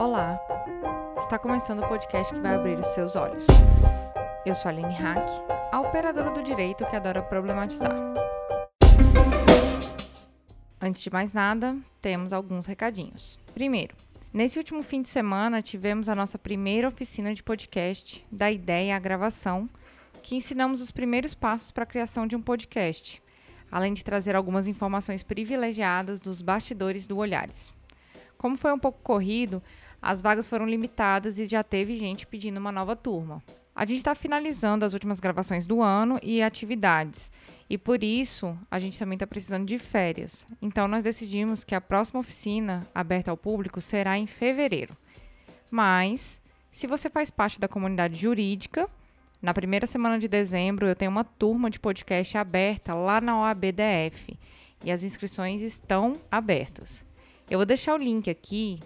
Olá! Está começando o podcast que vai abrir os seus olhos. Eu sou a Aline Hack, a operadora do direito que adora problematizar. Antes de mais nada, temos alguns recadinhos. Primeiro, nesse último fim de semana tivemos a nossa primeira oficina de podcast, da ideia à gravação, que ensinamos os primeiros passos para a criação de um podcast, além de trazer algumas informações privilegiadas dos bastidores do Olhares. Como foi um pouco corrido, as vagas foram limitadas e já teve gente pedindo uma nova turma. A gente está finalizando as últimas gravações do ano e atividades, e por isso a gente também está precisando de férias. Então nós decidimos que a próxima oficina aberta ao público será em fevereiro. Mas, se você faz parte da comunidade jurídica, na primeira semana de dezembro eu tenho uma turma de podcast aberta lá na OABDF e as inscrições estão abertas. Eu vou deixar o link aqui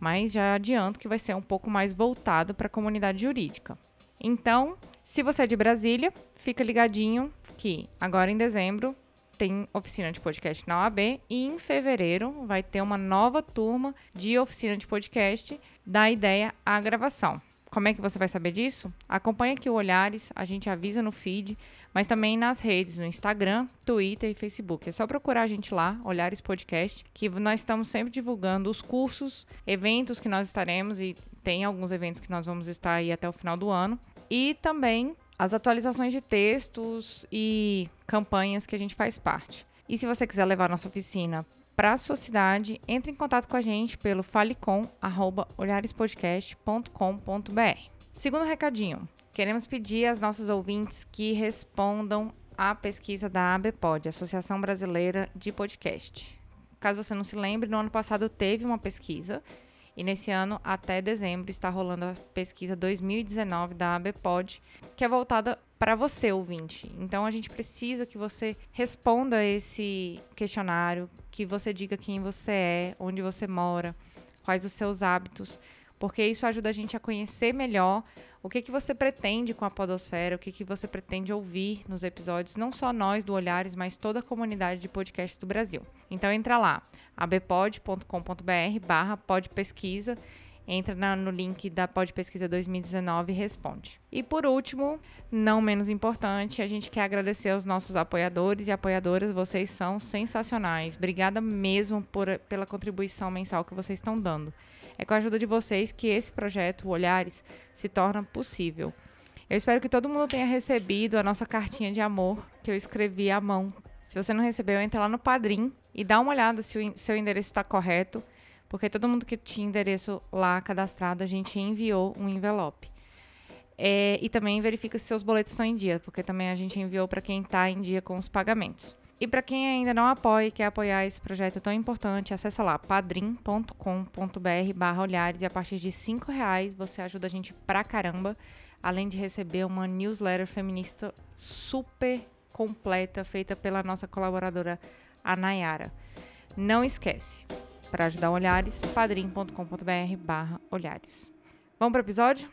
mas já adianto que vai ser um pouco mais voltado para a comunidade jurídica. Então, se você é de Brasília, fica ligadinho que agora em dezembro tem oficina de podcast na OAB e em fevereiro vai ter uma nova turma de oficina de podcast da ideia à gravação. Como é que você vai saber disso? Acompanhe aqui o Olhares, a gente avisa no feed, mas também nas redes, no Instagram, Twitter e Facebook. É só procurar a gente lá, Olhares Podcast, que nós estamos sempre divulgando os cursos, eventos que nós estaremos e tem alguns eventos que nós vamos estar aí até o final do ano. E também as atualizações de textos e campanhas que a gente faz parte. E se você quiser levar nossa oficina para a sua cidade, entre em contato com a gente pelo falecom@olharespodcast.com.br. Segundo recadinho, queremos pedir às nossas ouvintes que respondam à pesquisa da ABPOD, Associação Brasileira de Podcast. Caso você não se lembre, no ano passado teve uma pesquisa e nesse ano, até dezembro, está rolando a pesquisa 2019 da ABPOD, que é voltada para você, ouvinte. Então a gente precisa que você responda esse questionário, que você diga quem você é, onde você mora, quais os seus hábitos, porque isso ajuda a gente a conhecer melhor o que, que você pretende com a podosfera, o que, que você pretende ouvir nos episódios, não só nós do Olhares, mas toda a comunidade de podcasts do Brasil. Então entra lá, abpod.com.br barra entra na, no link da Pod Pesquisa 2019 e responde. E por último, não menos importante, a gente quer agradecer aos nossos apoiadores e apoiadoras, vocês são sensacionais. Obrigada mesmo por, pela contribuição mensal que vocês estão dando. É com a ajuda de vocês que esse projeto, Olhares, se torna possível. Eu espero que todo mundo tenha recebido a nossa cartinha de amor que eu escrevi à mão. Se você não recebeu, entra lá no Padrim e dá uma olhada se o seu endereço está correto, porque todo mundo que tinha endereço lá cadastrado, a gente enviou um envelope. É, e também verifica se seus boletos estão em dia, porque também a gente enviou para quem está em dia com os pagamentos. E para quem ainda não apoia e quer apoiar esse projeto tão importante, acessa lá padrim.com.br barra olhares e a partir de cinco reais você ajuda a gente pra caramba, além de receber uma newsletter feminista super completa feita pela nossa colaboradora a Nayara. Não esquece, para ajudar Olhares, padrim.com.br barra olhares. Vamos para o episódio?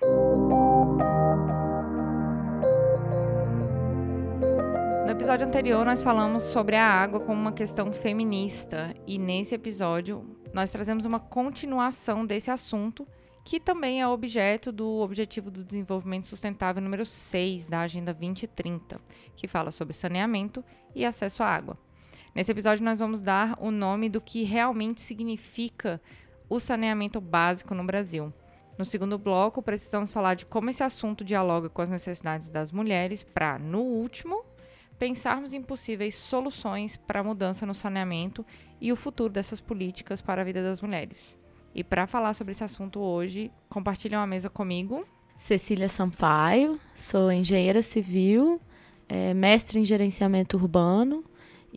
No episódio anterior, nós falamos sobre a água como uma questão feminista, e nesse episódio, nós trazemos uma continuação desse assunto, que também é objeto do Objetivo do Desenvolvimento Sustentável número 6 da Agenda 2030, que fala sobre saneamento e acesso à água. Nesse episódio, nós vamos dar o nome do que realmente significa o saneamento básico no Brasil. No segundo bloco, precisamos falar de como esse assunto dialoga com as necessidades das mulheres, para, no último, pensarmos em possíveis soluções para a mudança no saneamento e o futuro dessas políticas para a vida das mulheres. E para falar sobre esse assunto hoje, compartilham a mesa comigo. Cecília Sampaio, sou engenheira civil, é, mestre em gerenciamento urbano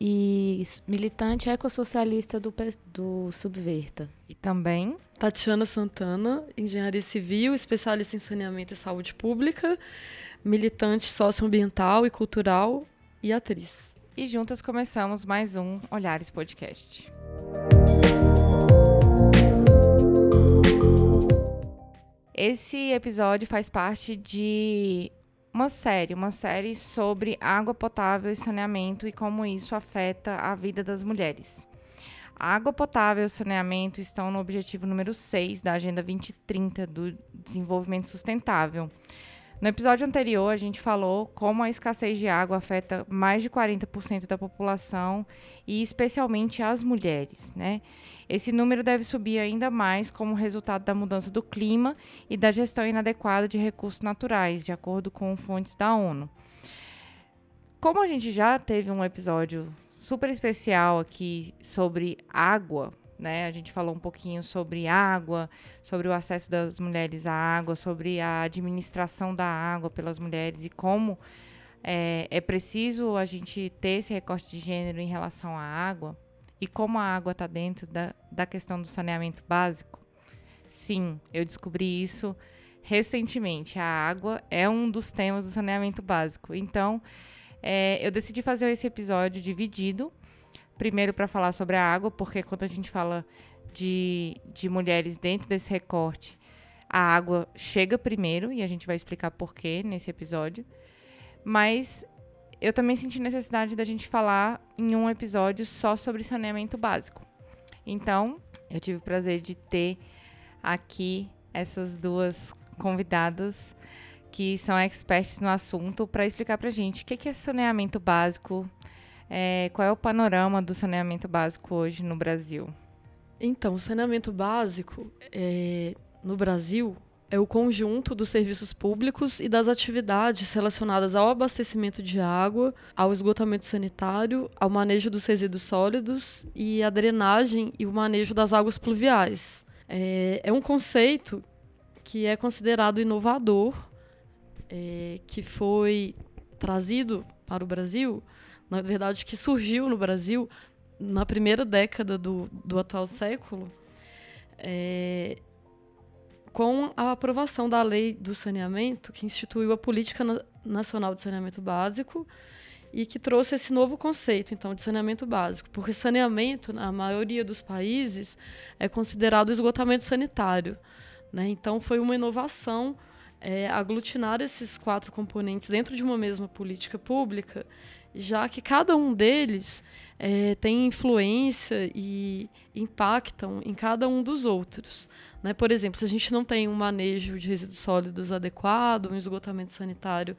e militante ecossocialista do, do Subverta. E também Tatiana Santana, engenharia civil, especialista em saneamento e saúde pública, militante socioambiental e cultural e atriz. E juntas começamos mais um Olhares Podcast. Esse episódio faz parte de uma série, uma série sobre água potável e saneamento e como isso afeta a vida das mulheres. água potável e saneamento estão no objetivo número 6 da Agenda 2030 do Desenvolvimento Sustentável. No episódio anterior, a gente falou como a escassez de água afeta mais de 40% da população e especialmente as mulheres, né? Esse número deve subir ainda mais como resultado da mudança do clima e da gestão inadequada de recursos naturais, de acordo com fontes da ONU. Como a gente já teve um episódio super especial aqui sobre água, né? A gente falou um pouquinho sobre água, sobre o acesso das mulheres à água, sobre a administração da água pelas mulheres e como é, é preciso a gente ter esse recorte de gênero em relação à água e como a água está dentro da, da questão do saneamento básico. Sim, eu descobri isso recentemente. A água é um dos temas do saneamento básico. Então, é, eu decidi fazer esse episódio dividido primeiro para falar sobre a água, porque quando a gente fala de, de mulheres dentro desse recorte, a água chega primeiro e a gente vai explicar por quê nesse episódio. Mas eu também senti necessidade da gente falar em um episódio só sobre saneamento básico. Então, eu tive o prazer de ter aqui essas duas convidadas que são experts no assunto para explicar para gente o que é saneamento básico, é, qual é o panorama do saneamento básico hoje no Brasil? Então, o saneamento básico é, no Brasil é o conjunto dos serviços públicos e das atividades relacionadas ao abastecimento de água, ao esgotamento sanitário, ao manejo dos resíduos sólidos e a drenagem e o manejo das águas pluviais. É, é um conceito que é considerado inovador, é, que foi trazido para o Brasil na verdade, que surgiu no Brasil na primeira década do, do atual século, é, com a aprovação da Lei do Saneamento, que instituiu a Política Nacional de Saneamento Básico e que trouxe esse novo conceito, então, de saneamento básico. Porque saneamento, na maioria dos países, é considerado esgotamento sanitário. Né? Então, foi uma inovação é, aglutinar esses quatro componentes dentro de uma mesma política pública já que cada um deles é, tem influência e impactam em cada um dos outros. Né? Por exemplo, se a gente não tem um manejo de resíduos sólidos adequado, um esgotamento sanitário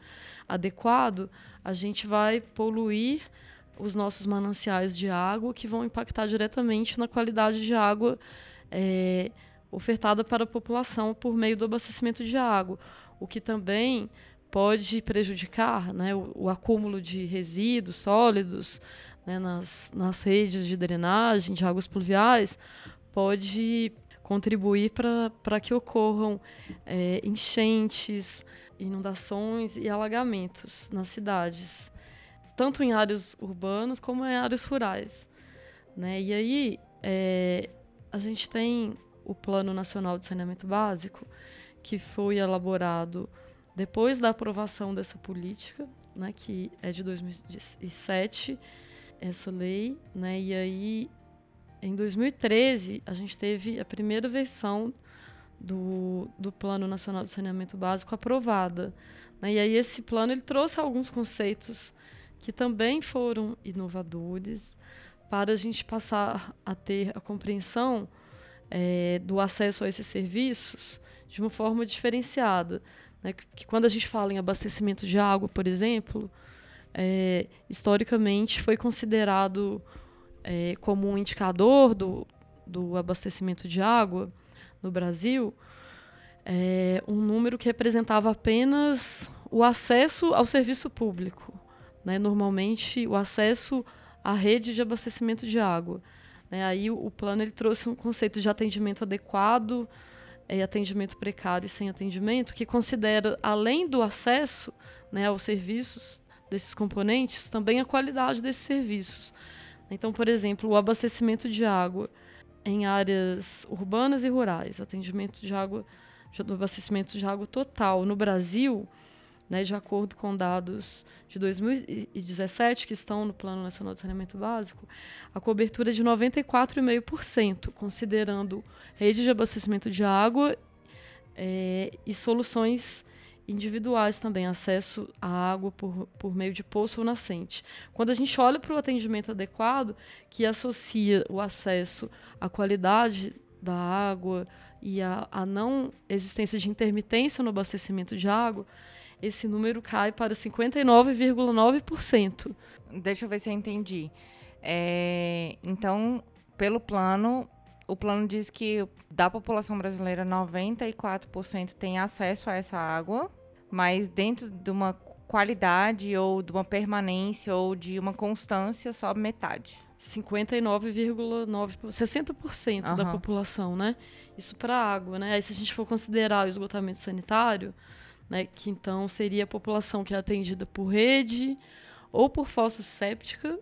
adequado, a gente vai poluir os nossos mananciais de água, que vão impactar diretamente na qualidade de água é, ofertada para a população por meio do abastecimento de água, o que também pode prejudicar né, o, o, acúmulo de resíduos sólidos né, nas, nas redes de drenagem de águas pluviais, pode contribuir para que ocorram é, enchentes, inundações e alagamentos nas cidades, tanto em áreas urbanas como em áreas rurais. Né? E aí é, a gente tem o Plano Nacional de Saneamento Básico, que foi elaborado depois da aprovação dessa política, né, que é de 2007, essa lei, né, e aí em 2013 a gente teve a primeira versão do, do Plano Nacional de Saneamento Básico aprovada. Né, e aí esse plano ele trouxe alguns conceitos que também foram inovadores para a gente passar a ter a compreensão é, do acesso a esses serviços de uma forma diferenciada. Né? Que quando a gente fala em abastecimento de água, por exemplo, é, historicamente foi considerado é, como um indicador do, do abastecimento de água no Brasil é, um número que representava apenas o acesso ao serviço público. Né? Normalmente, o acesso à rede de abastecimento de água. Né? Aí o, o plano ele trouxe um conceito de atendimento adequado, é, atendimento precário e sem atendimento, que considera, além do acesso né, aos serviços desses componentes, também a qualidade desses serviços. Então, por exemplo, o abastecimento de água em áreas urbanas e rurais, atendimento de água, do abastecimento de água total no Brasil, né, de acordo com dados de 2017, que estão no Plano Nacional de Saneamento Básico, a cobertura é de 94,5%, considerando rede de abastecimento de água é, e soluções individuais também, acesso à água por, por meio de poço ou nascente. Quando a gente olha para o atendimento adequado, que associa o acesso à qualidade da água e a, a não existência de intermitência no abastecimento de água, esse número cai para 59,9%. Deixa eu ver se eu entendi. É, então, pelo plano, o plano diz que da população brasileira, 94% tem acesso a essa água, mas dentro de uma qualidade ou de uma permanência ou de uma constância, só metade. 59,9%, 60% uhum. da população, né? Isso para água, né? Aí se a gente for considerar o esgotamento sanitário, né, que então seria a população que é atendida por rede ou por fossa séptica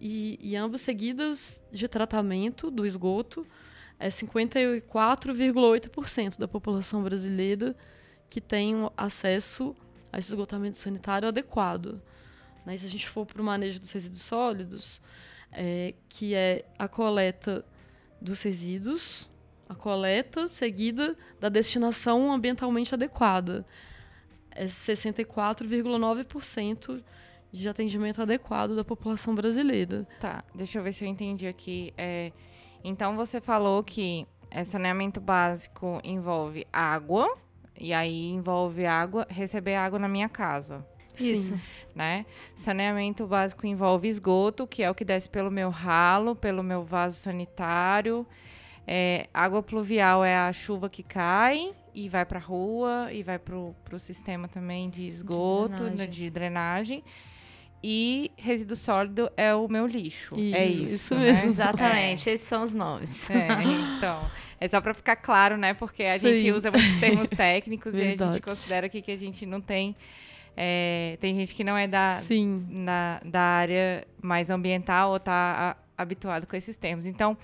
e, e ambas seguidas de tratamento do esgoto, é 54,8% da população brasileira que tem acesso a esse esgotamento sanitário adequado. Né? Se a gente for para o manejo dos resíduos sólidos, é, que é a coleta dos resíduos, a coleta seguida da destinação ambientalmente adequada. É 64,9% de atendimento adequado da população brasileira. Tá, deixa eu ver se eu entendi aqui. É, então você falou que é, saneamento básico envolve água, e aí envolve água, receber água na minha casa. Isso. Sim. Né? Saneamento básico envolve esgoto, que é o que desce pelo meu ralo, pelo meu vaso sanitário. É, água pluvial é a chuva que cai e vai para a rua e vai para o sistema também de esgoto, de drenagem. Né, de drenagem e resíduo sólido é o meu lixo. Isso, é isso, isso né? mesmo. Exatamente, é. esses são os nomes. É, então, é só para ficar claro, né? Porque a Sim. gente usa muitos termos técnicos e a gente considera aqui que a gente não tem. É, tem gente que não é da. Na, da área mais ambiental ou está habituado com esses termos. Então,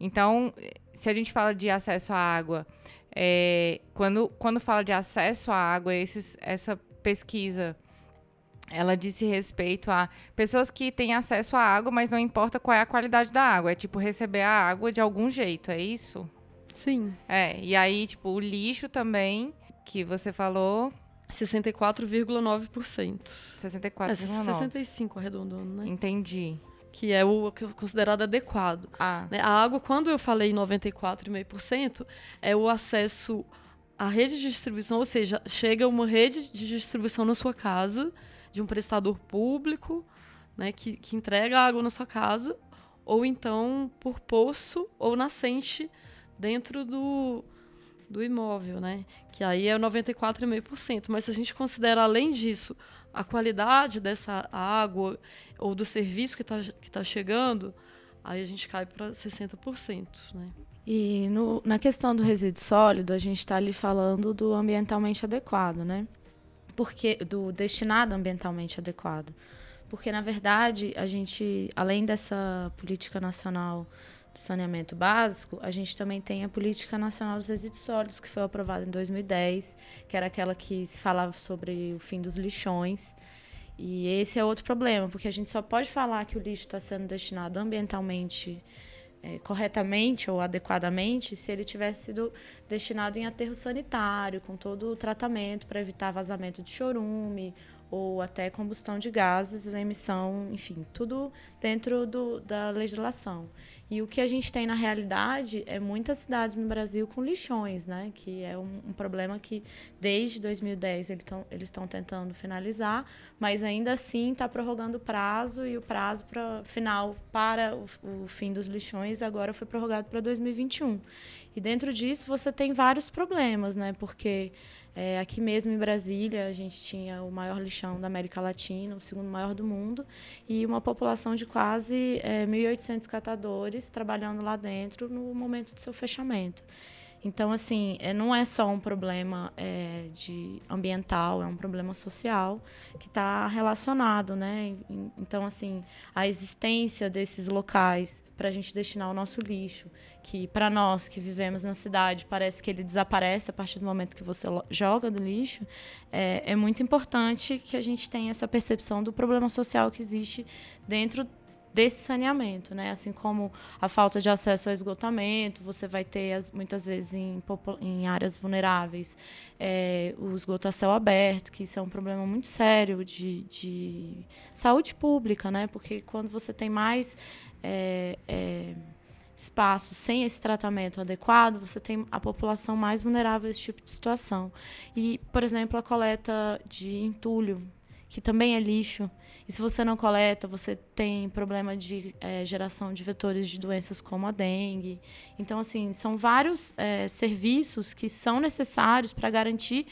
então, se a gente fala de acesso à água, é, quando, quando fala de acesso à água, esses, essa pesquisa ela disse respeito a pessoas que têm acesso à água, mas não importa qual é a qualidade da água. É tipo receber a água de algum jeito, é isso? Sim. É, e aí, tipo, o lixo também, que você falou. 64,9%. 64,9%. É, 65 arredondando, né? Entendi. Que é o considerado adequado. Ah. Né? A água, quando eu falei 94,5%, é o acesso à rede de distribuição, ou seja, chega uma rede de distribuição na sua casa de um prestador público, né, que, que entrega água na sua casa, ou então por poço ou nascente dentro do, do imóvel, né? Que aí é 94,5%. Mas se a gente considera, além disso, a qualidade dessa água ou do serviço que está que tá chegando, aí a gente cai para 60%, né? E no, na questão do resíduo sólido, a gente está ali falando do ambientalmente adequado, né? porque do destinado ambientalmente adequado. Porque na verdade, a gente, além dessa política nacional do saneamento básico, a gente também tem a política nacional dos resíduos sólidos que foi aprovada em 2010, que era aquela que se falava sobre o fim dos lixões. E esse é outro problema, porque a gente só pode falar que o lixo está sendo destinado ambientalmente é, corretamente ou adequadamente se ele tivesse sido destinado em aterro sanitário, com todo o tratamento para evitar vazamento de chorume ou até combustão de gases, emissão, enfim, tudo dentro do, da legislação. E o que a gente tem na realidade é muitas cidades no Brasil com lixões, né? Que é um, um problema que desde 2010 eles estão tentando finalizar, mas ainda assim está prorrogando o prazo e o prazo para final para o, o fim dos lixões agora foi prorrogado para 2021. E dentro disso você tem vários problemas, né? Porque é, aqui mesmo em Brasília, a gente tinha o maior lixão da América Latina, o segundo maior do mundo, e uma população de quase é, 1.800 catadores trabalhando lá dentro no momento do seu fechamento. Então, assim, é, não é só um problema é, de ambiental, é um problema social que está relacionado, né? Então, assim, a existência desses locais para a gente destinar o nosso lixo, que para nós que vivemos na cidade parece que ele desaparece a partir do momento que você joga do lixo, é, é muito importante que a gente tenha essa percepção do problema social que existe dentro desse saneamento, né? Assim como a falta de acesso ao esgotamento, você vai ter as, muitas vezes em, em áreas vulneráveis é, o esgoto a céu aberto, que isso é um problema muito sério de, de saúde pública, né? Porque quando você tem mais é, é, espaço sem esse tratamento adequado, você tem a população mais vulnerável a esse tipo de situação. E, por exemplo, a coleta de entulho, que também é lixo, e se você não coleta, você tem problema de é, geração de vetores de doenças como a dengue. Então, assim, são vários é, serviços que são necessários para garantir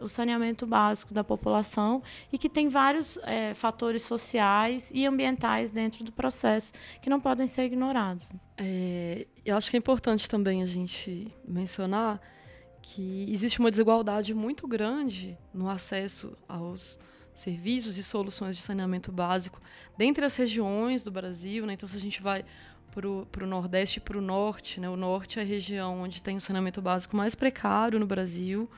o, saneamento básico da população e que tem vários é, fatores sociais e ambientais dentro do processo que não podem ser ignorados. É, eu acho que é importante também a gente mencionar que existe uma desigualdade muito grande no acesso aos serviços e soluções de saneamento básico dentre as regiões do Brasil. Né? Então, se a gente vai para o Nordeste e para o Norte, né? o Norte é a região onde tem o saneamento básico mais precário no Brasil.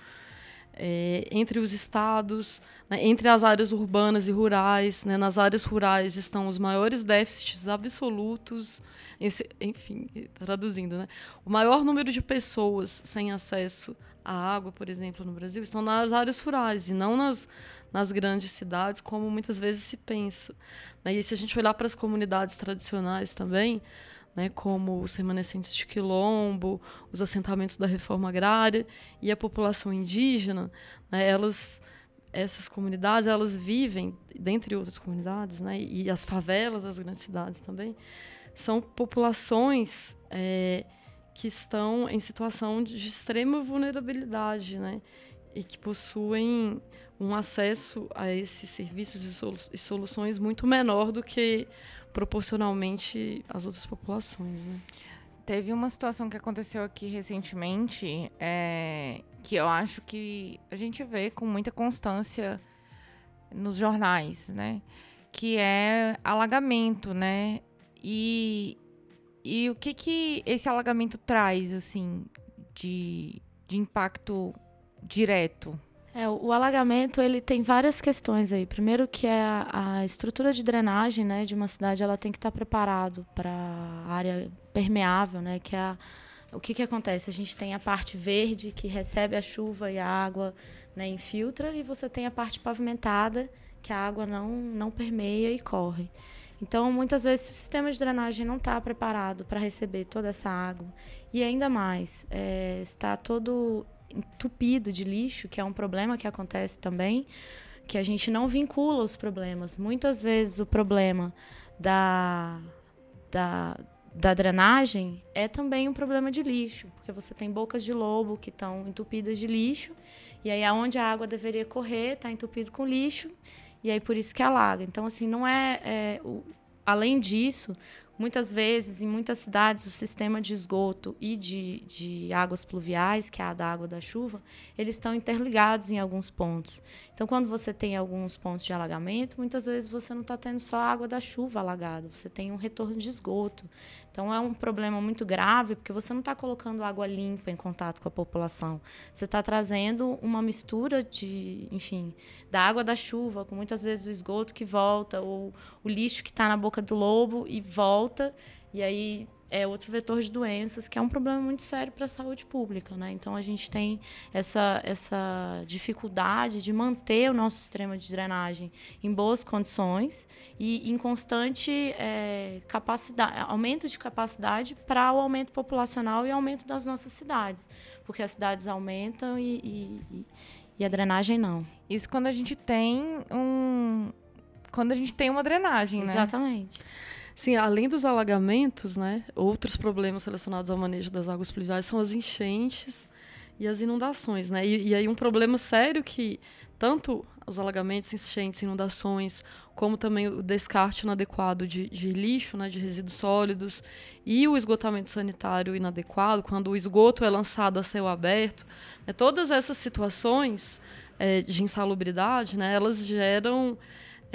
É, entre os estados, né, entre as áreas urbanas e rurais. Né, nas áreas rurais estão os maiores déficits absolutos, esse, enfim, traduzindo, né, o maior número de pessoas sem acesso à água, por exemplo, no Brasil, estão nas áreas rurais e não nas, nas grandes cidades, como muitas vezes se pensa. Né? E se a gente olhar para as comunidades tradicionais também, né, como os remanescentes de quilombo, os assentamentos da reforma agrária e a população indígena, né, elas essas comunidades elas vivem, dentre outras comunidades, né, e as favelas das grandes cidades também, são populações é, que estão em situação de extrema vulnerabilidade, né, e que possuem um acesso a esses serviços e, solu soluções muito menor do que proporcionalmente as outras populações. Né? Teve uma situação que aconteceu aqui recentemente, é, que eu acho que a gente vê com muita constância nos jornais, né? Que é alagamento, né? E, e o que que esse alagamento traz, assim, de, de impacto direto é, o alagamento ele tem várias questões aí. Primeiro que é a, a estrutura de drenagem, né, de uma cidade, ela tem que estar preparado para área permeável, né, que é a, o que que acontece? A gente tem a parte verde que recebe a chuva e a água, né, infiltra e você tem a parte pavimentada que a água não não permeia e corre. Então, muitas vezes, o sistema de drenagem não está preparado para receber toda essa água, e ainda mais, é, está todo entupido de lixo, que é um problema que acontece também, que a gente não vincula os problemas. Muitas vezes o problema da, da, da drenagem é também um problema de lixo, porque você tem bocas de lobo que estão entupidas de lixo, e aí aonde a água deveria correr está entupido com lixo, e aí por isso que alaga. Então, assim, não é, é o, além disso, Muitas vezes, em muitas cidades, o sistema de esgoto e de, de águas pluviais, que é a da água da chuva, eles estão interligados em alguns pontos. Então, quando você tem alguns pontos de alagamento, muitas vezes você não está tendo só a água da chuva alagada, você tem um retorno de esgoto. Então, é um problema muito grave, porque você não está colocando água limpa em contato com a população. Você está trazendo uma mistura de, enfim, da água da chuva, com muitas vezes o esgoto que volta, ou o lixo que está na boca do lobo e volta. E aí é outro vetor de doenças, que é um problema muito sério para a saúde pública. Né? Então, a gente tem essa, essa dificuldade de manter o nosso sistema de drenagem em boas condições e em constante é, capacidade, aumento de capacidade para o aumento populacional e aumento das nossas cidades, porque as cidades aumentam e, e, e a drenagem não. Isso quando a gente tem um... Quando a gente tem uma drenagem, Exatamente. né? Exatamente. Sim, além dos alagamentos, né, outros problemas relacionados ao manejo das águas pluviais são as enchentes e as inundações, né? E, e aí um problema sério que tanto os alagamentos, enchentes, inundações, como também o descarte inadequado de, de, lixo, né, de resíduos sólidos, e o esgotamento sanitário inadequado, quando o esgoto é lançado a céu aberto, né, todas essas situações é, de insalubridade, né, elas geram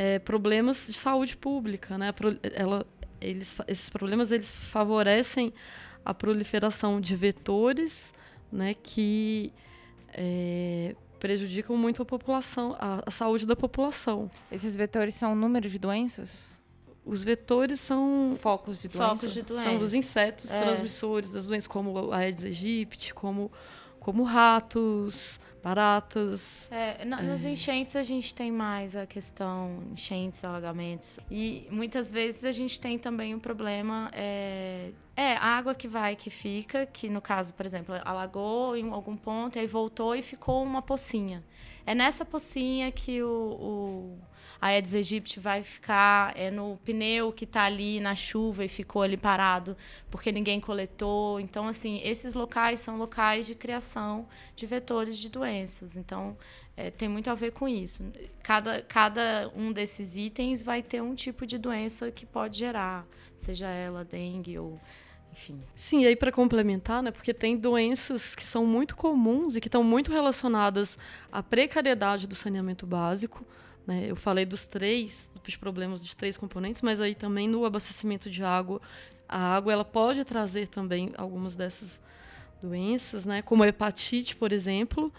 é, problemas de saúde pública, né? Ela, eles, esses problemas eles favorecem a proliferação de vetores, né? Que é, prejudicam muito a população, a, a, saúde da população. Esses vetores são o número de doenças? os vetores são focos de doença. Focos de doença. São dos insetos É. transmissores das doenças, como a Aedes aegypti, como, como ratos, baratas. É, na- nas enchentes a gente tem mais a questão enchentes, alagamentos. E muitas vezes a gente tem também um problema. É, é a água que vai, que fica, que no caso, por exemplo, alagou em algum ponto, aí voltou e ficou uma pocinha. É nessa pocinha que o, o a Aedes aegypti vai ficar, é no pneu que está ali na chuva e ficou ali parado porque ninguém coletou. Então, assim, esses locais são locais de criação de vetores de doenças. Então, é, tem muito a ver com isso. Cada, cada um desses itens vai ter um tipo de doença que pode gerar, seja ela dengue ou, enfim. Sim, e aí para complementar, né, porque tem doenças que são muito comuns e que estão muito relacionadas à precariedade do saneamento básico. Né? Eu falei dos três, dos problemas dos três componentes, mas aí também no abastecimento de água, a água ela pode trazer também algumas dessas doenças, né, como a hepatite, por exemplo.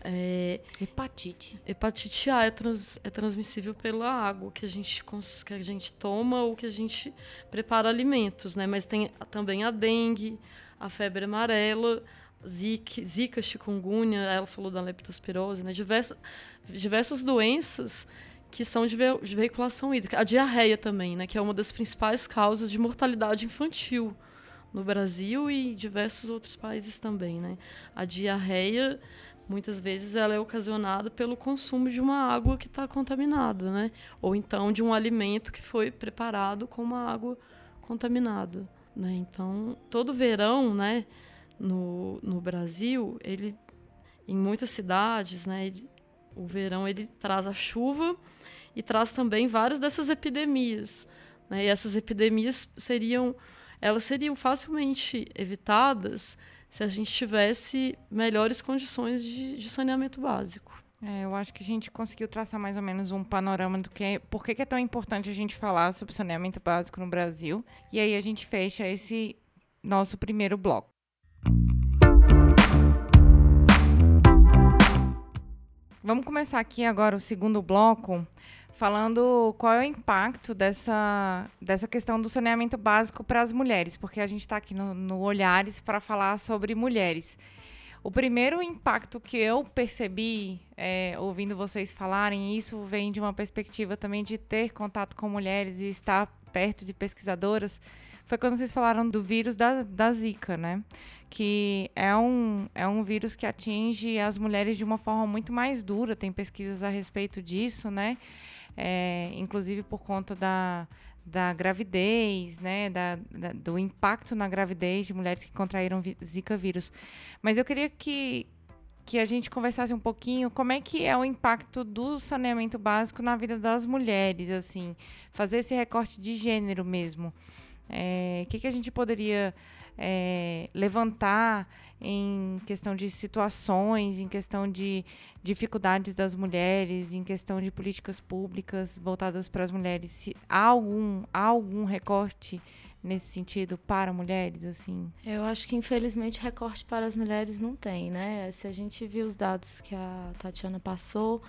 É, Hepatite. Hepatite A é, trans- é transmissível pela água que a gente que a gente toma ou que a gente prepara alimentos, né? Mas tem também a dengue, a febre amarela, zika, chikungunya, ela falou da leptospirose, né? Diversa, diversas doenças que são de, ve- de veiculação hídrica. A diarreia também, né? Que é uma das principais causas de mortalidade infantil no Brasil e diversos outros países também, né? A diarreia muitas vezes ela é ocasionada pelo consumo de uma água que está contaminada, né? Ou então de um alimento que foi preparado com uma água contaminada, né? Então, todo verão, né, no, no Brasil, ele em muitas cidades, né, ele- o verão ele traz a chuva e traz também várias dessas epidemias, né? E essas epidemias seriam elas seriam facilmente evitadas se a gente tivesse melhores condições de, de saneamento básico. É, eu acho que a gente conseguiu traçar mais ou menos um panorama do que por que é tão importante a gente falar sobre saneamento básico no Brasil. E aí a gente fecha esse nosso primeiro bloco. Vamos começar aqui agora o segundo bloco, falando qual é o impacto dessa, dessa questão do saneamento básico para as mulheres, porque a gente está aqui no, no Olhares para falar sobre mulheres. O primeiro impacto que eu percebi, é, ouvindo vocês falarem, isso vem de uma perspectiva também de ter contato com mulheres e estar perto de pesquisadoras, foi quando vocês falaram do vírus da, da Zika, né? Que é um, é um vírus que atinge as mulheres de uma forma muito mais dura, tem pesquisas a respeito disso, né? É, inclusive por conta da, da gravidez, né, da, da- do impacto na gravidez de mulheres que contraíram vi- Zika vírus. Mas eu queria que, que a gente conversasse um pouquinho como é que é o impacto do saneamento básico na vida das mulheres, assim, fazer esse recorte de gênero mesmo. É, O que, que a gente poderia é, levantar em questão de situações, em questão de dificuldades das mulheres, em questão de políticas públicas voltadas para as mulheres? Se há algum, há algum recorte nesse sentido para mulheres, assim? Eu acho que infelizmente recorte para as mulheres não tem, né? Se a gente viu os dados que a Tatiana passou,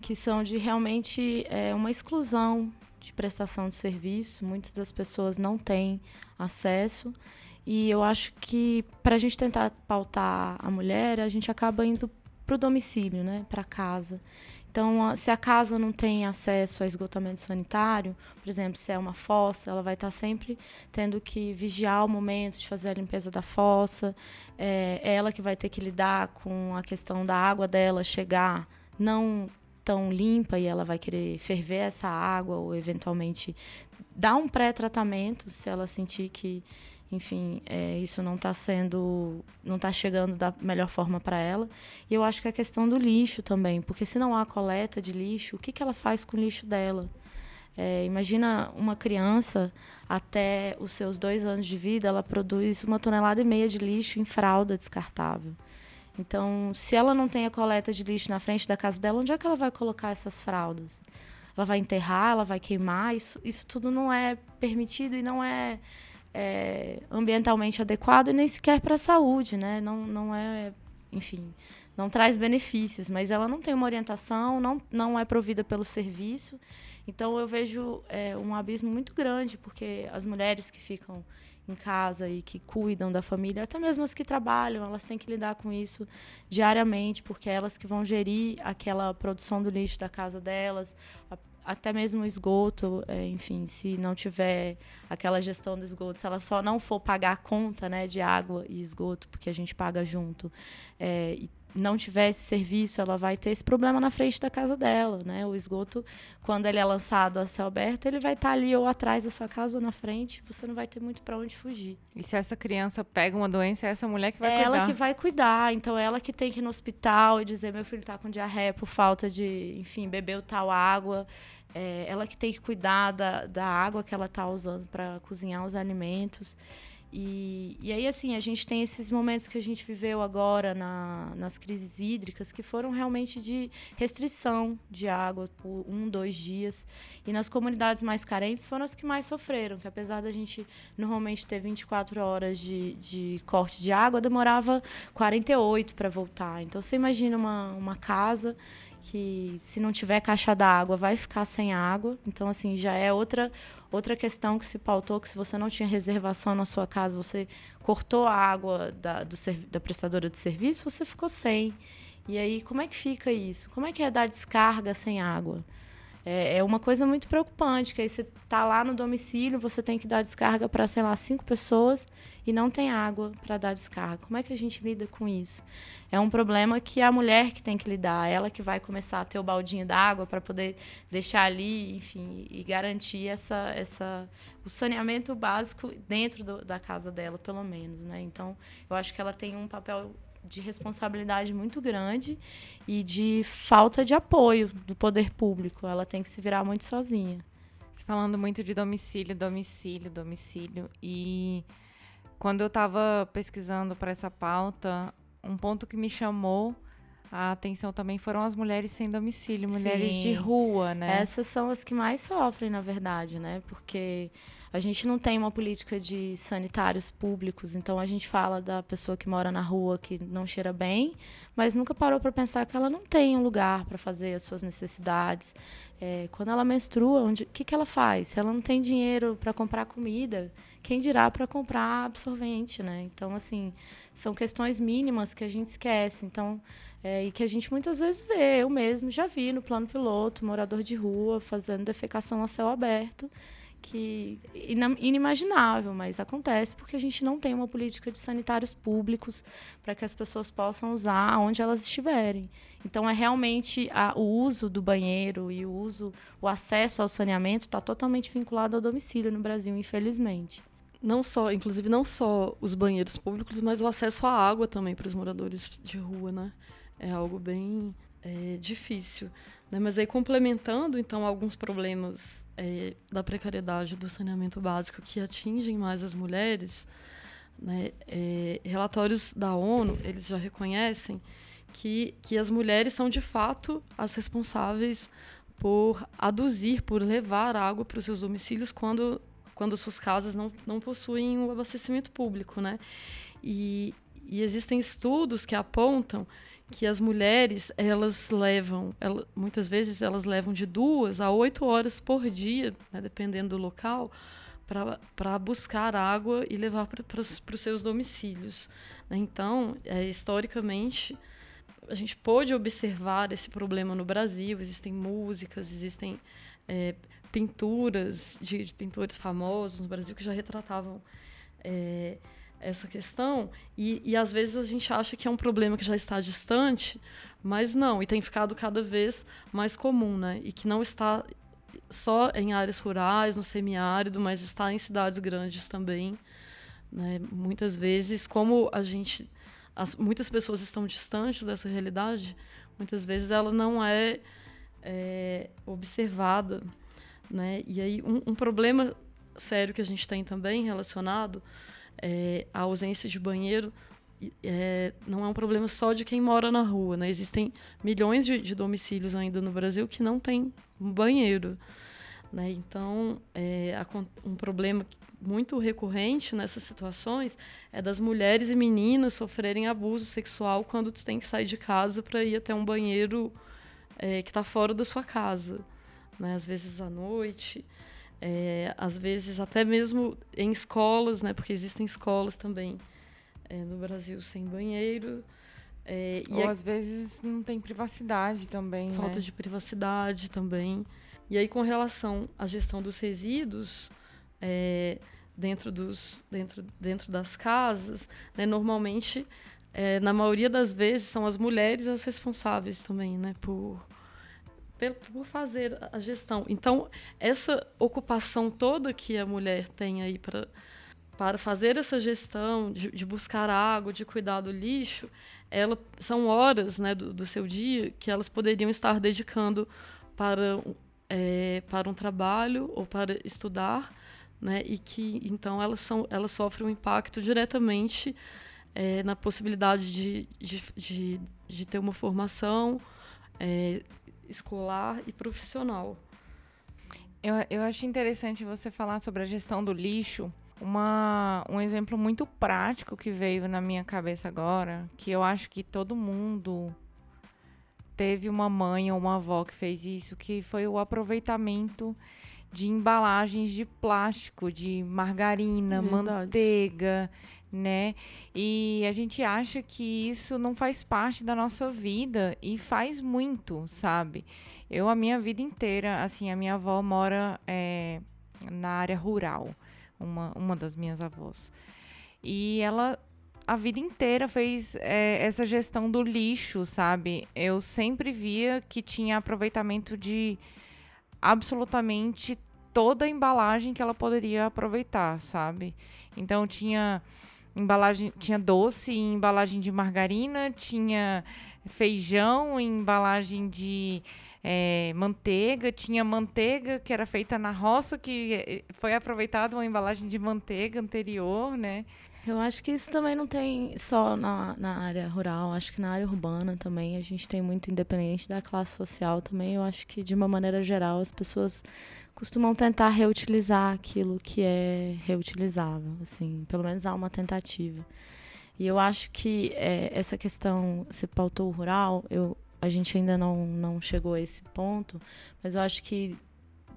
que são de realmente é, uma exclusão de prestação de serviço, muitas das pessoas não têm acesso. E eu acho que para a gente tentar pautar a mulher, a gente acaba indo para o domicílio, né? Para casa. Então, se a casa não tem acesso a esgotamento sanitário, por exemplo, se é uma fossa, ela vai estar sempre tendo que vigiar o momento de fazer a limpeza da fossa. É é ela que vai ter que lidar com a questão da água dela chegar não tão limpa e ela vai querer ferver essa água ou eventualmente dar um pré-tratamento se ela sentir que, enfim, é, isso não está sendo, não está chegando da melhor forma para ela. E eu acho que a questão do lixo também, porque se não há coleta de lixo, o que, que ela faz com o lixo dela? É, imagina uma criança até os seus dois anos de vida, ela produz uma tonelada e meia de lixo em fralda descartável. Então, se ela não tem a coleta de lixo na frente da casa dela, onde é que ela vai colocar essas fraldas? Ela vai enterrar, ela vai queimar, isso, isso tudo não é permitido e não é, é, ambientalmente adequado e nem sequer para a saúde, né? Não, não é, enfim, não traz benefícios, mas ela não tem uma orientação, não, não é provida pelo serviço Então eu vejo é, um abismo muito grande, porque as mulheres que ficam em casa e que cuidam da família, até mesmo as que trabalham, elas têm que lidar com isso diariamente, porque é elas que vão gerir aquela produção do lixo da casa delas, a, até mesmo o esgoto, é, enfim, se não tiver aquela gestão do esgoto, se ela só não for pagar a conta né, de água e esgoto, porque a gente paga junto, é, e não tiver esse serviço, ela vai ter esse problema na frente da casa dela, né? O esgoto, quando ele é lançado a céu aberto, ele vai estar tá ali ou atrás da sua casa ou na frente, você não vai ter muito para onde fugir. E se essa criança pega uma doença, é essa mulher que vai é cuidar. ela que vai cuidar, então é ela que tem que ir no hospital e dizer meu filho está com diarreia por falta de, enfim, bebeu tal água. É ela que tem que cuidar da, da água que ela está usando para cozinhar os alimentos. E, e aí, assim, a gente tem esses momentos que a gente viveu agora na, nas crises hídricas que foram realmente de restrição de água por um, dois dias. E nas comunidades mais carentes foram as que mais sofreram, que apesar da gente normalmente ter 24 horas de, de corte de água, demorava 48 para voltar. Então, você imagina uma, uma casa que se não tiver caixa d'água vai ficar sem água. Então, assim, já é outra outra questão que se pautou, que se você não tinha reservação na sua casa, você cortou a água da, do, da prestadora de serviço, você ficou sem. E aí, como é que fica isso? Como é que é dar descarga sem água? É, é uma coisa muito preocupante, que aí você está lá no domicílio, você tem que dar descarga para, sei lá, cinco pessoas e não tem água para dar descarga. Como é que a gente lida com isso? É um problema que a mulher que tem que lidar, ela que vai começar a ter o baldinho d'água para poder deixar ali, enfim, e garantir essa, essa, o saneamento básico dentro do, da casa dela, pelo menos, né? Então, eu acho que ela tem um papel de responsabilidade muito grande e de falta de apoio do poder público. Ela tem que se virar muito sozinha. Você falando muito de domicílio, domicílio, domicílio. E quando eu estava pesquisando para essa pauta, um ponto que me chamou a atenção também foram as mulheres sem domicílio, mulheres Sim. de rua, né? Essas são as que mais sofrem, na verdade, né? Porque a gente não tem uma política de sanitários públicos, então a gente fala da pessoa que mora na rua que não cheira bem, mas nunca parou para pensar que ela não tem um lugar para fazer as suas necessidades. É, quando ela menstrua, o que, que ela faz? Se ela não tem dinheiro para comprar comida, quem dirá para comprar absorvente, né? Então, assim, são questões mínimas que a gente esquece. Então, é, e que a gente muitas vezes vê. Eu mesmo já vi no plano piloto, morador de rua fazendo defecação a céu aberto que inimaginável, mas acontece porque a gente não tem uma política de sanitários públicos para que as pessoas possam usar onde elas estiverem. Então é realmente a, o uso do banheiro e o uso, o acesso ao saneamento está totalmente vinculado ao domicílio no Brasil, infelizmente. Não só, inclusive não só os banheiros públicos, mas o acesso à água também para os moradores de rua, né? É algo bem é, difícil. Né? Mas aí complementando então alguns problemas é, da precariedade do saneamento básico que atingem mais as mulheres, né? é, relatórios da ONU eles já reconhecem que, que as mulheres são de fato as responsáveis por aduzir, por levar água para os seus domicílios quando quando suas casas não, não possuem o um abastecimento público, né? E, e existem estudos que apontam que as mulheres elas levam, ela, muitas vezes elas levam de duas a oito horas por dia, né, dependendo do local, para buscar água e levar para os seus domicílios. Né? Então, é, historicamente, a gente pôde observar esse problema no Brasil. Existem músicas, existem é, pinturas de, de, pintores famosos no Brasil que já retratavam é, essa questão e, e às vezes a gente acha que é um problema que já está distante, mas não, e tem ficado cada vez mais comum, né? E que não está só em áreas rurais, no semiárido, mas está em cidades grandes também. Né? Muitas vezes, como a gente, as, muitas pessoas estão distantes dessa realidade, muitas vezes ela não é, é observada, né? E aí um, um problema sério que a gente tem também relacionado é, a ausência de banheiro é, não é um problema só de quem mora na rua, né? Existem milhões de, de domicílios ainda no Brasil que não tem banheiro, né? Então, é, um problema muito recorrente nessas situações é das mulheres e meninas sofrerem abuso sexual quando têm que sair de casa para ir até um banheiro é, que está fora da sua casa. né? Às vezes à noite, é, às vezes até mesmo em escolas, né? Porque existem escolas também é, no Brasil sem banheiro. É, Ou às vezes não tem privacidade também. Falta né? de privacidade também. E aí, com relação à gestão dos resíduos, é, dentro, dos, dentro, dentro das casas, né, normalmente, é, na maioria das vezes, são as mulheres as responsáveis também, né, por, por fazer a gestão. Então, essa ocupação toda que a mulher tem aí para fazer essa gestão de, de, buscar água, de cuidar do lixo, ela, são horas né, do, do seu dia que elas poderiam estar dedicando para, é, para um trabalho ou para estudar, né, e que então elas, são, elas sofrem um impacto diretamente é, na possibilidade de, de, de, de, ter uma formação é, escolar e profissional. Eu, eu acho interessante você falar sobre a gestão do lixo. Uma, um exemplo muito prático que veio na minha cabeça agora, que eu acho que todo mundo teve uma mãe ou uma avó que fez isso, que foi o aproveitamento de embalagens de plástico, de margarina, Verdade. manteiga, né? E a gente acha que isso não faz parte da nossa vida e faz muito, sabe? Eu, a minha vida inteira, assim, a minha avó mora é, na área rural, uma, uma das minhas avós. E ela a vida inteira fez é, essa gestão do lixo, sabe? Eu sempre via que tinha aproveitamento de absolutamente toda a embalagem que ela poderia aproveitar, sabe? Então tinha embalagem, tinha doce em embalagem de margarina, tinha feijão em embalagem de é, manteiga, tinha manteiga que era feita na roça, que é, foi aproveitada uma embalagem de manteiga anterior, né? Eu acho que isso também não tem só na, na área rural, acho que na área urbana também a gente tem muito independente da classe social também. Eu acho que de uma maneira geral as pessoas costumam tentar reutilizar aquilo que é reutilizável, assim, pelo menos há uma tentativa. E eu acho que é, essa questão, você pautou o rural, eu, a gente ainda não, não chegou a esse ponto, mas eu acho que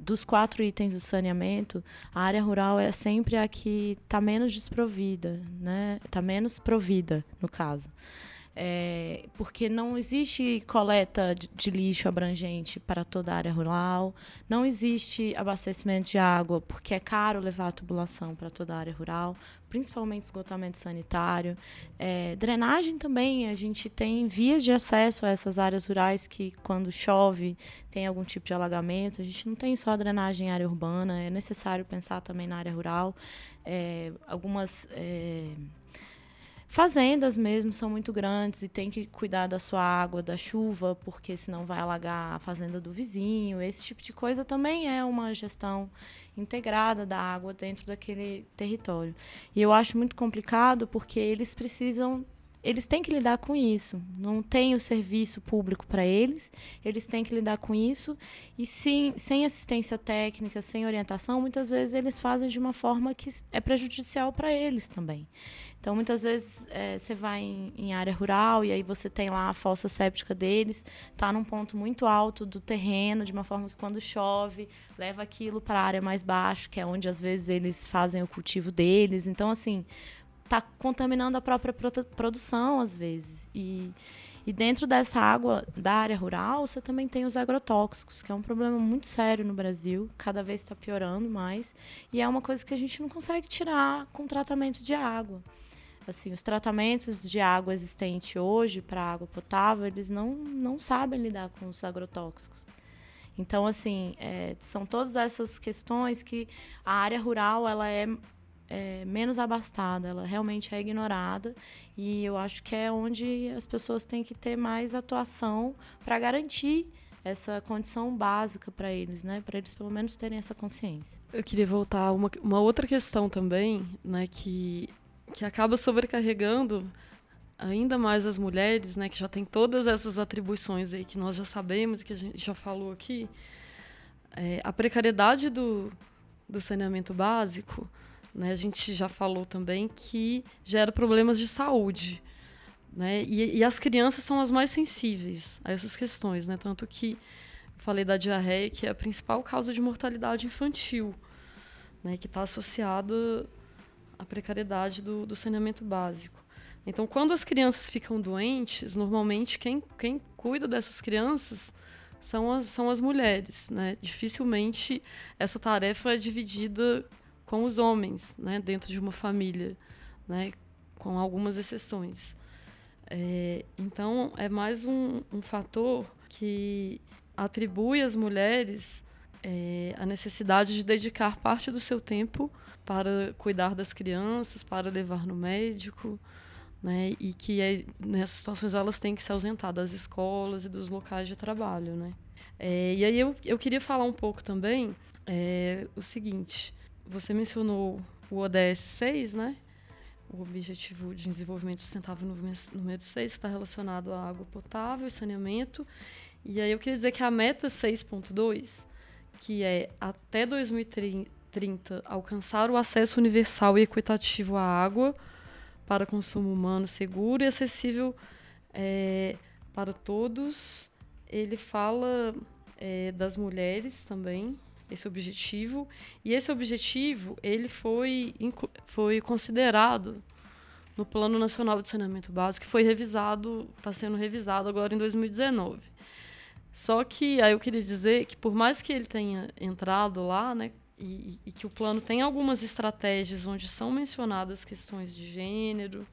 dos quatro itens do saneamento, a área rural é sempre a que está menos desprovida, né? Está menos provida, no caso. É, porque não existe coleta de, de, lixo abrangente para toda a área rural, não existe abastecimento de água, porque é caro levar a tubulação para toda a área rural, principalmente esgotamento sanitário. É, drenagem também, a gente tem vias de acesso a essas áreas rurais que, quando chove, tem algum tipo de alagamento. A gente não tem só drenagem em área urbana, é necessário pensar também na área rural. É, algumas é, Fazendas mesmo são muito grandes e tem que cuidar da sua água, da chuva, porque senão vai alagar a fazenda do vizinho. Esse tipo de coisa também é uma gestão integrada da água dentro daquele território. E eu acho muito complicado porque eles precisam eles têm que lidar com isso. Não tem o serviço público para eles, eles têm que lidar com isso. E sim, sem assistência técnica, sem orientação, muitas vezes eles fazem de uma forma que é prejudicial para eles também. Então, muitas vezes é, você vai em, em, área rural e aí você tem lá a fossa séptica deles, está num ponto muito alto do terreno, de uma forma que quando chove, leva aquilo para a área mais baixa, que é onde às vezes eles fazem o cultivo deles. Então, assim, está contaminando a própria produção, às vezes. E, e dentro dessa água da área rural, você também tem os agrotóxicos, que é um problema muito sério no Brasil, cada vez está piorando mais. E é uma coisa que a gente não consegue tirar com tratamento de água. Assim, os tratamentos de água existente hoje para água potável, eles não, não sabem lidar com os agrotóxicos. Então, assim, é, são todas essas questões que a área rural ela é é, menos abastada, ela realmente é ignorada e eu acho que é onde as pessoas têm que ter mais atuação para garantir essa condição básica para eles, né? Para eles pelo menos terem essa consciência. Eu queria voltar a uma, uma outra questão também, né? Que, que acaba sobrecarregando ainda mais as mulheres, né? Que já tem todas essas atribuições aí que nós já sabemos e que a gente já falou aqui. É, a precariedade do, do saneamento básico né? A gente já falou também que gera problemas de saúde. Né? E, e, as crianças são as mais sensíveis a essas questões, né? Tanto que falei da diarreia, que é a principal causa de mortalidade infantil, né, que está associada à precariedade do, do saneamento básico. Então, quando as crianças ficam doentes, normalmente quem, quem cuida dessas crianças são as, são as mulheres. Né? Dificilmente essa tarefa é dividida com os homens né? dentro de uma família, né? com algumas exceções. É, então, é mais um, um, fator que atribui às mulheres é, a necessidade de dedicar parte do seu tempo para cuidar das crianças, para levar no médico, né? E que é, nessas situações elas têm que se ausentar das escolas e dos locais de trabalho, né? É, e aí eu, eu queria falar um pouco também é, o seguinte: você mencionou o ODS 6, né? O Objetivo de Desenvolvimento Sustentável número 6 está relacionado à água potável e saneamento. E aí eu queria dizer que a meta 6.2, que é até 2030 alcançar o acesso universal e equitativo à água, para consumo humano seguro e acessível é, para todos. Ele fala é, das mulheres também, esse objetivo. E esse objetivo ele foi, foi considerado no Plano Nacional de Saneamento Básico, que foi revisado, está sendo revisado agora em 2019. Só que aí eu queria dizer que por mais que ele tenha entrado lá, né, e, e, que o plano tem algumas estratégias onde são mencionadas questões de gênero.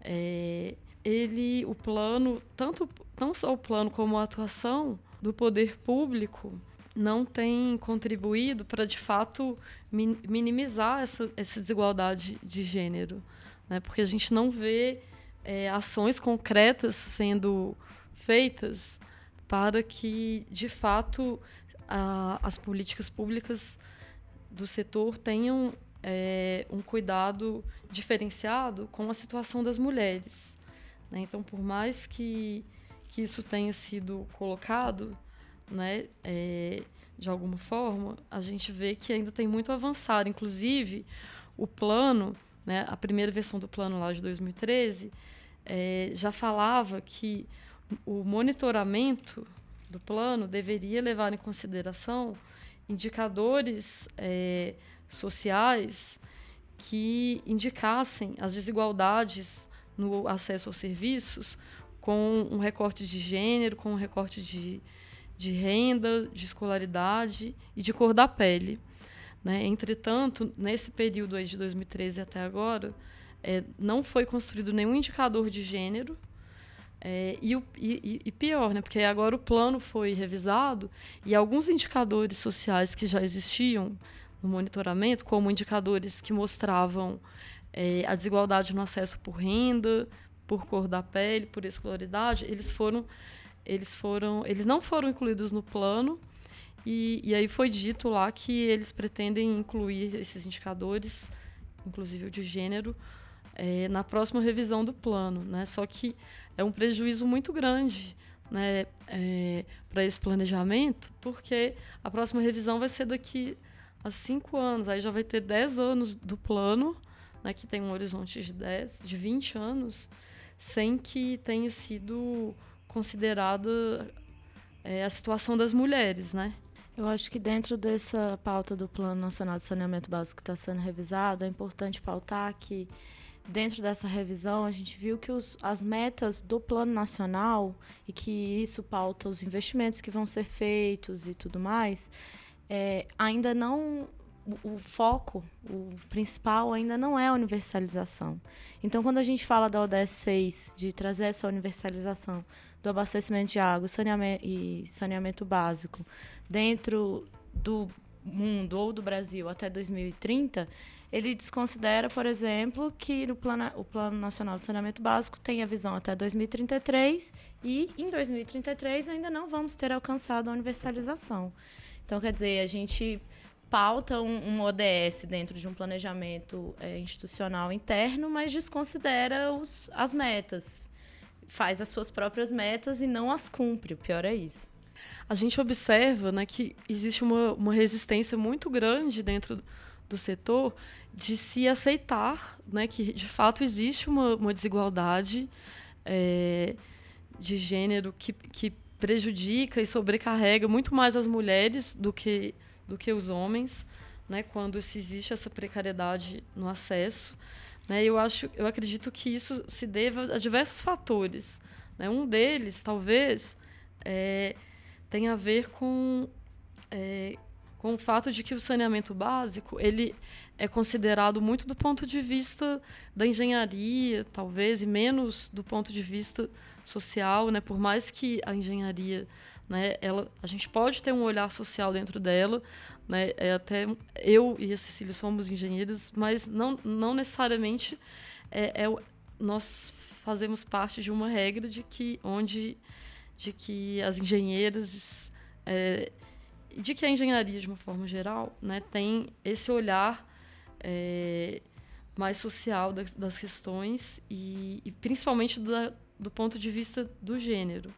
É, ele, o plano, tanto não só o plano como a atuação do poder público não tem contribuído para de fato min, minimizar essa, essa desigualdade de gênero, né? Porque a gente não vê é, ações concretas sendo feitas para que de fato a, as políticas públicas do setor tenham é, um cuidado diferenciado com a situação das mulheres. Né? Então, por mais que, que isso tenha sido colocado, né, é, de alguma forma, a gente vê que ainda tem muito a avançar. Inclusive, o plano, né, a primeira versão do plano lá de 2013, é, já falava que o monitoramento do plano deveria levar em consideração indicadores é, sociais que indicassem as desigualdades no acesso aos serviços com um recorte de gênero, com um recorte de, de renda, de escolaridade e de cor da pele. Né? Entretanto, nesse período de 2013 até agora, é, não foi construído nenhum indicador de gênero é, e, o, e, e, pior, né? porque agora o plano foi revisado e alguns indicadores sociais que já existiam no monitoramento, como indicadores que mostravam é, a desigualdade no acesso por renda, por cor da pele, por escolaridade, eles foram, eles foram, eles não foram incluídos no plano. E, e aí foi dito lá que eles pretendem incluir esses indicadores, inclusive o de gênero, é, na próxima revisão do plano, né? Só que é um prejuízo muito grande, né, é, para esse planejamento, porque a próxima revisão vai ser daqui a cinco anos, aí já vai ter dez anos do plano, né, que tem um horizonte de 10, de 20 anos, sem que tenha sido considerada é, a situação das mulheres, né? Eu acho que dentro dessa pauta do Plano Nacional de Saneamento Básico que está sendo revisado, é importante pautar que dentro dessa revisão, a gente viu que os, as metas do plano nacional e que isso pauta os investimentos que vão ser feitos e tudo mais, é, ainda não. O, o foco, o principal ainda não é a universalização. Então, quando a gente fala da ODS 6, de trazer essa universalização do abastecimento de água saneamento, e saneamento básico dentro do mundo ou do Brasil até 2030, ele desconsidera, por exemplo, que no plano, o Plano Nacional de Saneamento Básico tem a visão até 2033 e em 2033 ainda não vamos ter alcançado a universalização. Então, quer dizer, a gente pauta um, um ODS dentro de um planejamento é, institucional interno, mas desconsidera os, as metas. Faz as suas próprias metas e não as cumpre. O pior é isso. A gente observa né, que existe uma, uma resistência muito grande dentro do setor de se aceitar né, que, de fato, existe uma, uma desigualdade é, de gênero que, que prejudica e sobrecarrega muito mais as mulheres do que, do que os homens, né, quando se existe essa precariedade no acesso. Né, eu, acho, eu acredito que isso se deva a diversos fatores. Né? Um deles, talvez, é, tem a ver com, é, com o fato de que o saneamento básico ele é considerado muito do ponto de vista da engenharia, talvez, e menos do ponto de vista social, né? Por mais que a engenharia, né, ela, a gente pode ter um olhar social dentro dela, né? É até eu e a Cecília somos engenheiras, mas não, não necessariamente é, é nós fazemos parte de uma regra de que onde de que as engenheiras é, de que a engenharia de uma forma geral, né, tem esse olhar é, mais social das, das questões e, e principalmente da, do ponto de vista do gênero.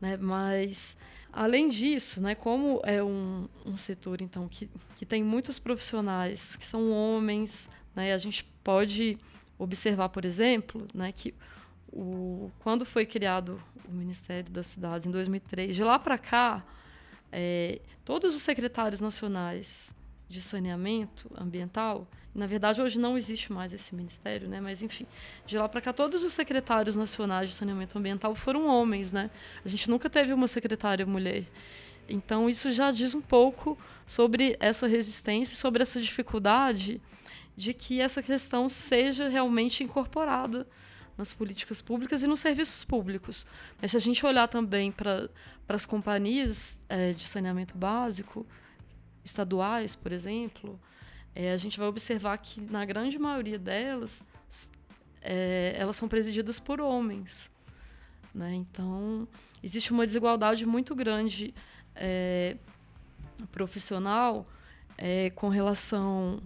Né? Mas, além disso, né, como é um, um setor então que, que tem muitos profissionais que são homens, né, a gente pode observar, por exemplo, né, que o, quando foi criado o Ministério das Cidades em 2003, de lá para cá, é, todos os secretários nacionais de saneamento ambiental na verdade, hoje não existe mais esse ministério, né? Mas, enfim, de lá para cá, todos os secretários nacionais de saneamento ambiental foram homens, né? A gente nunca teve uma secretária mulher. Então, isso já diz um pouco sobre essa resistência, sobre essa dificuldade de que essa questão seja realmente incorporada nas políticas públicas e nos serviços públicos. Mas se a gente olhar também para as companhias é, de saneamento básico, estaduais, por exemplo, é, a gente vai observar que, na grande maioria delas, é, elas são presididas por homens. Né? Então, existe uma desigualdade muito grande é, profissional é, com relação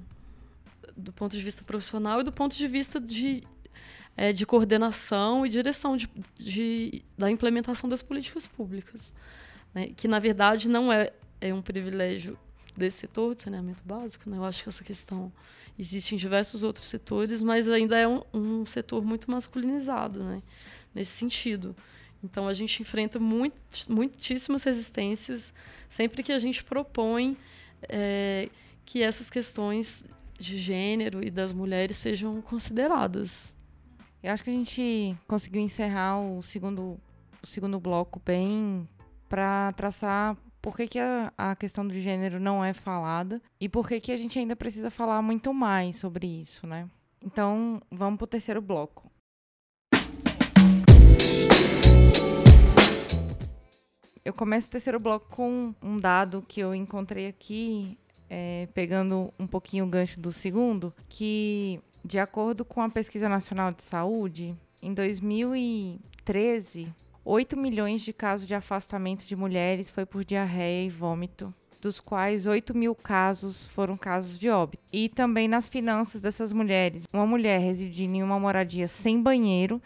do ponto de vista profissional e do ponto de vista de, é, de coordenação e direção de, de, da implementação das políticas públicas. Né? Que, na verdade, não é, é um privilégio desse setor de saneamento básico. Né? Eu acho que essa questão existe em diversos outros setores, mas ainda é um, um setor muito masculinizado né? nesse sentido. Então a gente enfrenta muito, muitíssimas resistências sempre que a gente propõe é, que essas questões de gênero e das mulheres sejam consideradas. Eu acho que a gente conseguiu encerrar o segundo, o segundo bloco bem para traçar por que, que a, a, questão do gênero não é falada e por que, que a gente ainda precisa falar muito mais sobre isso, né? Então, vamos para o terceiro bloco. Eu começo o terceiro bloco com um dado que eu encontrei aqui, é, pegando um pouquinho o gancho do segundo, que, de acordo com a Pesquisa Nacional de Saúde, em 2013, 8 milhões de casos de afastamento de mulheres foi por diarreia e vômito, dos quais 8 mil casos foram casos de óbito. E também nas finanças dessas mulheres. Uma mulher residindo em uma moradia sem banheiro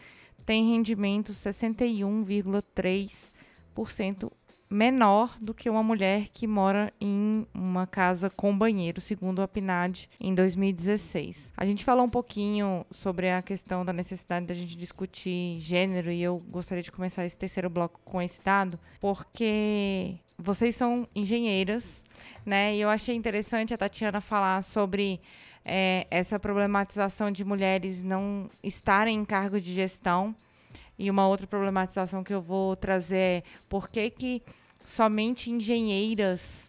tem rendimento 61,3% menor do que uma mulher que mora em uma casa com banheiro, segundo a PNAD em 2016. A gente falou um pouquinho sobre a questão da necessidade da gente discutir gênero e eu gostaria de começar esse terceiro bloco com esse dado, porque vocês são engenheiras, né? E eu achei interessante a Tatiana falar sobre é, essa problematização de mulheres não estarem em cargos de gestão. E uma outra problematização que eu vou trazer é por que, que somente engenheiras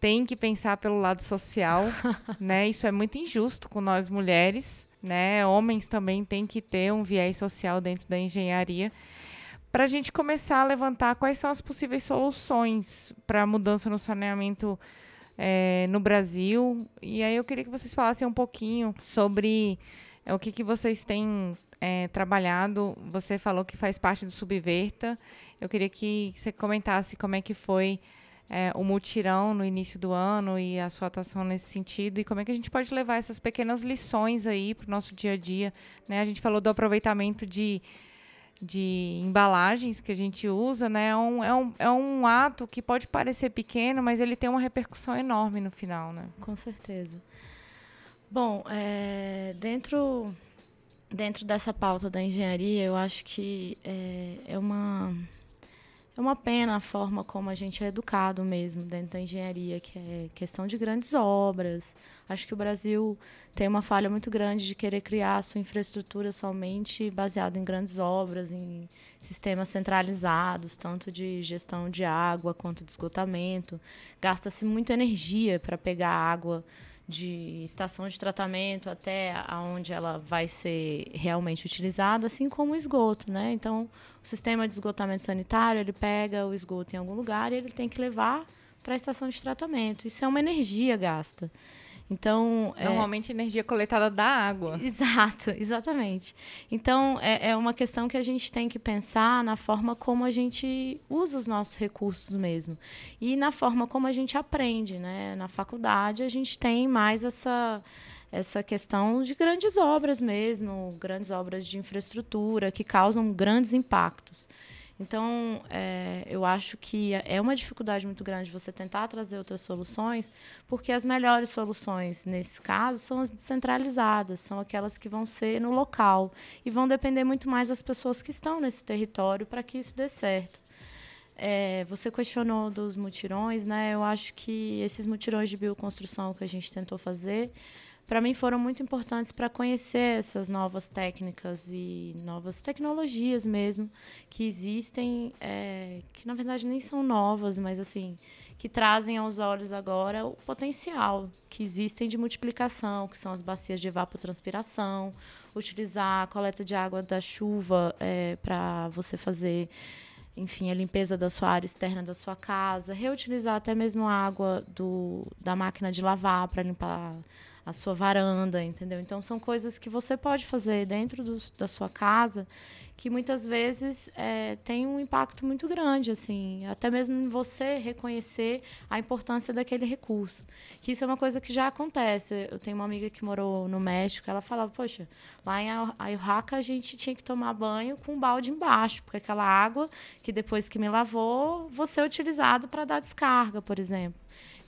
têm que pensar pelo lado social, né? Isso é muito injusto com nós mulheres, né? Homens também têm que ter um viés social dentro da engenharia para a gente começar a levantar quais são as possíveis soluções para a mudança no saneamento é, no Brasil. E aí eu queria que vocês falassem um pouquinho sobre é, o que, que vocês têm é, trabalhado. Você falou que faz parte do Subverta. Eu queria que você comentasse como é que foi é, o mutirão no início do ano e a sua atuação nesse sentido e como é que a gente pode levar essas pequenas lições aí para o nosso dia a dia. Né? A gente falou do aproveitamento de, de embalagens que a gente usa, né? É um, é, um, é um ato que pode parecer pequeno, mas ele tem uma repercussão enorme no final, né? Com certeza. Bom, é, dentro dentro dessa pauta da engenharia, eu acho que é, é uma é uma pena a forma como a gente é educado mesmo dentro da engenharia, que é questão de grandes obras. Acho que o Brasil tem uma falha muito grande de querer criar a sua infraestrutura somente baseado em grandes obras, em sistemas centralizados, tanto de gestão de água quanto de esgotamento. Gasta-se muita energia para pegar água de estação de tratamento até aonde ela vai ser realmente utilizada, assim como o esgoto, né? Então, o sistema de esgotamento sanitário, ele pega o esgoto em algum lugar e ele tem que levar para a estação de tratamento. Isso é uma energia gasta. Então, é Normalmente, é... energia coletada da água. Exato, exatamente. Então, é, é uma questão que a gente tem que pensar na forma como a gente usa os nossos recursos mesmo. E na forma como a gente aprende, né? Na faculdade, a gente tem mais essa essa questão de grandes obras mesmo, grandes obras de infraestrutura que causam grandes impactos. Então, é, eu acho que é uma dificuldade muito grande você tentar trazer outras soluções, porque as melhores soluções, nesse caso, são as descentralizadas, são aquelas que vão ser no local e vão depender muito mais das pessoas que estão nesse território para que isso dê certo. É, você questionou dos mutirões, né? Eu acho que esses mutirões de bioconstrução que a gente tentou fazer para mim foram muito importantes para conhecer essas novas técnicas e novas tecnologias mesmo que existem, é, que na verdade nem são novas, mas assim que trazem aos olhos agora o potencial que existem de multiplicação, que são as bacias de evapotranspiração, utilizar a coleta de água da chuva é, para você fazer enfim, a limpeza da sua área externa da sua casa, reutilizar até mesmo a água do, da máquina de lavar para limpar a sua varanda, entendeu? Então são coisas que você pode fazer dentro do, da sua casa que muitas vezes é, tem um impacto muito grande, assim, até mesmo você reconhecer a importância daquele recurso. Que isso é uma coisa que já acontece. Eu tenho uma amiga que morou no México, ela falava, poxa, lá em Oaxaca a gente tinha que tomar banho com um balde embaixo, porque aquela água que depois que me lavou, você é utilizado para dar descarga, por exemplo.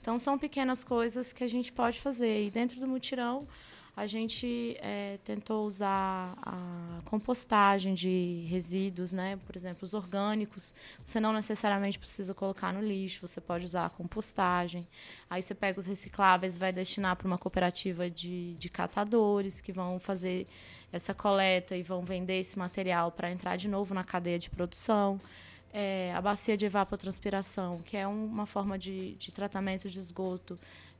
Então, são pequenas coisas que a gente pode fazer. E dentro do mutirão, a gente é, tentou usar a compostagem de resíduos, né? Por exemplo, os orgânicos. Você não necessariamente precisa colocar no lixo, você pode usar a compostagem. Aí você pega os recicláveis, vai destinar para uma cooperativa de, de catadores que vão fazer essa coleta e vão vender esse material para entrar de novo na cadeia de produção é, a bacia de evapotranspiração, que é um, uma forma de, de tratamento de esgoto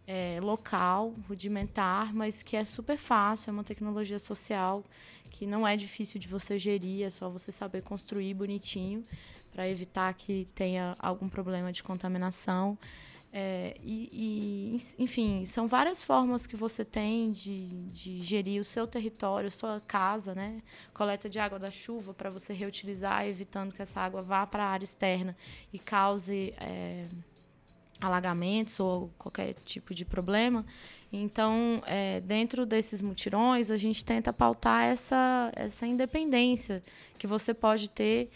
é, local, rudimentar, mas que é super fácil, é uma tecnologia social que não é difícil de você gerir, é só você saber construir bonitinho para evitar que tenha algum problema de contaminação. É, e, e, enfim, são várias formas que você tem de, de gerir o seu território, sua casa, né? Coleta de água da chuva para você reutilizar, evitando que essa água vá para a área externa e cause é, alagamentos ou qualquer tipo de problema. Então, é, dentro desses mutirões, a gente tenta pautar essa, essa independência que você pode ter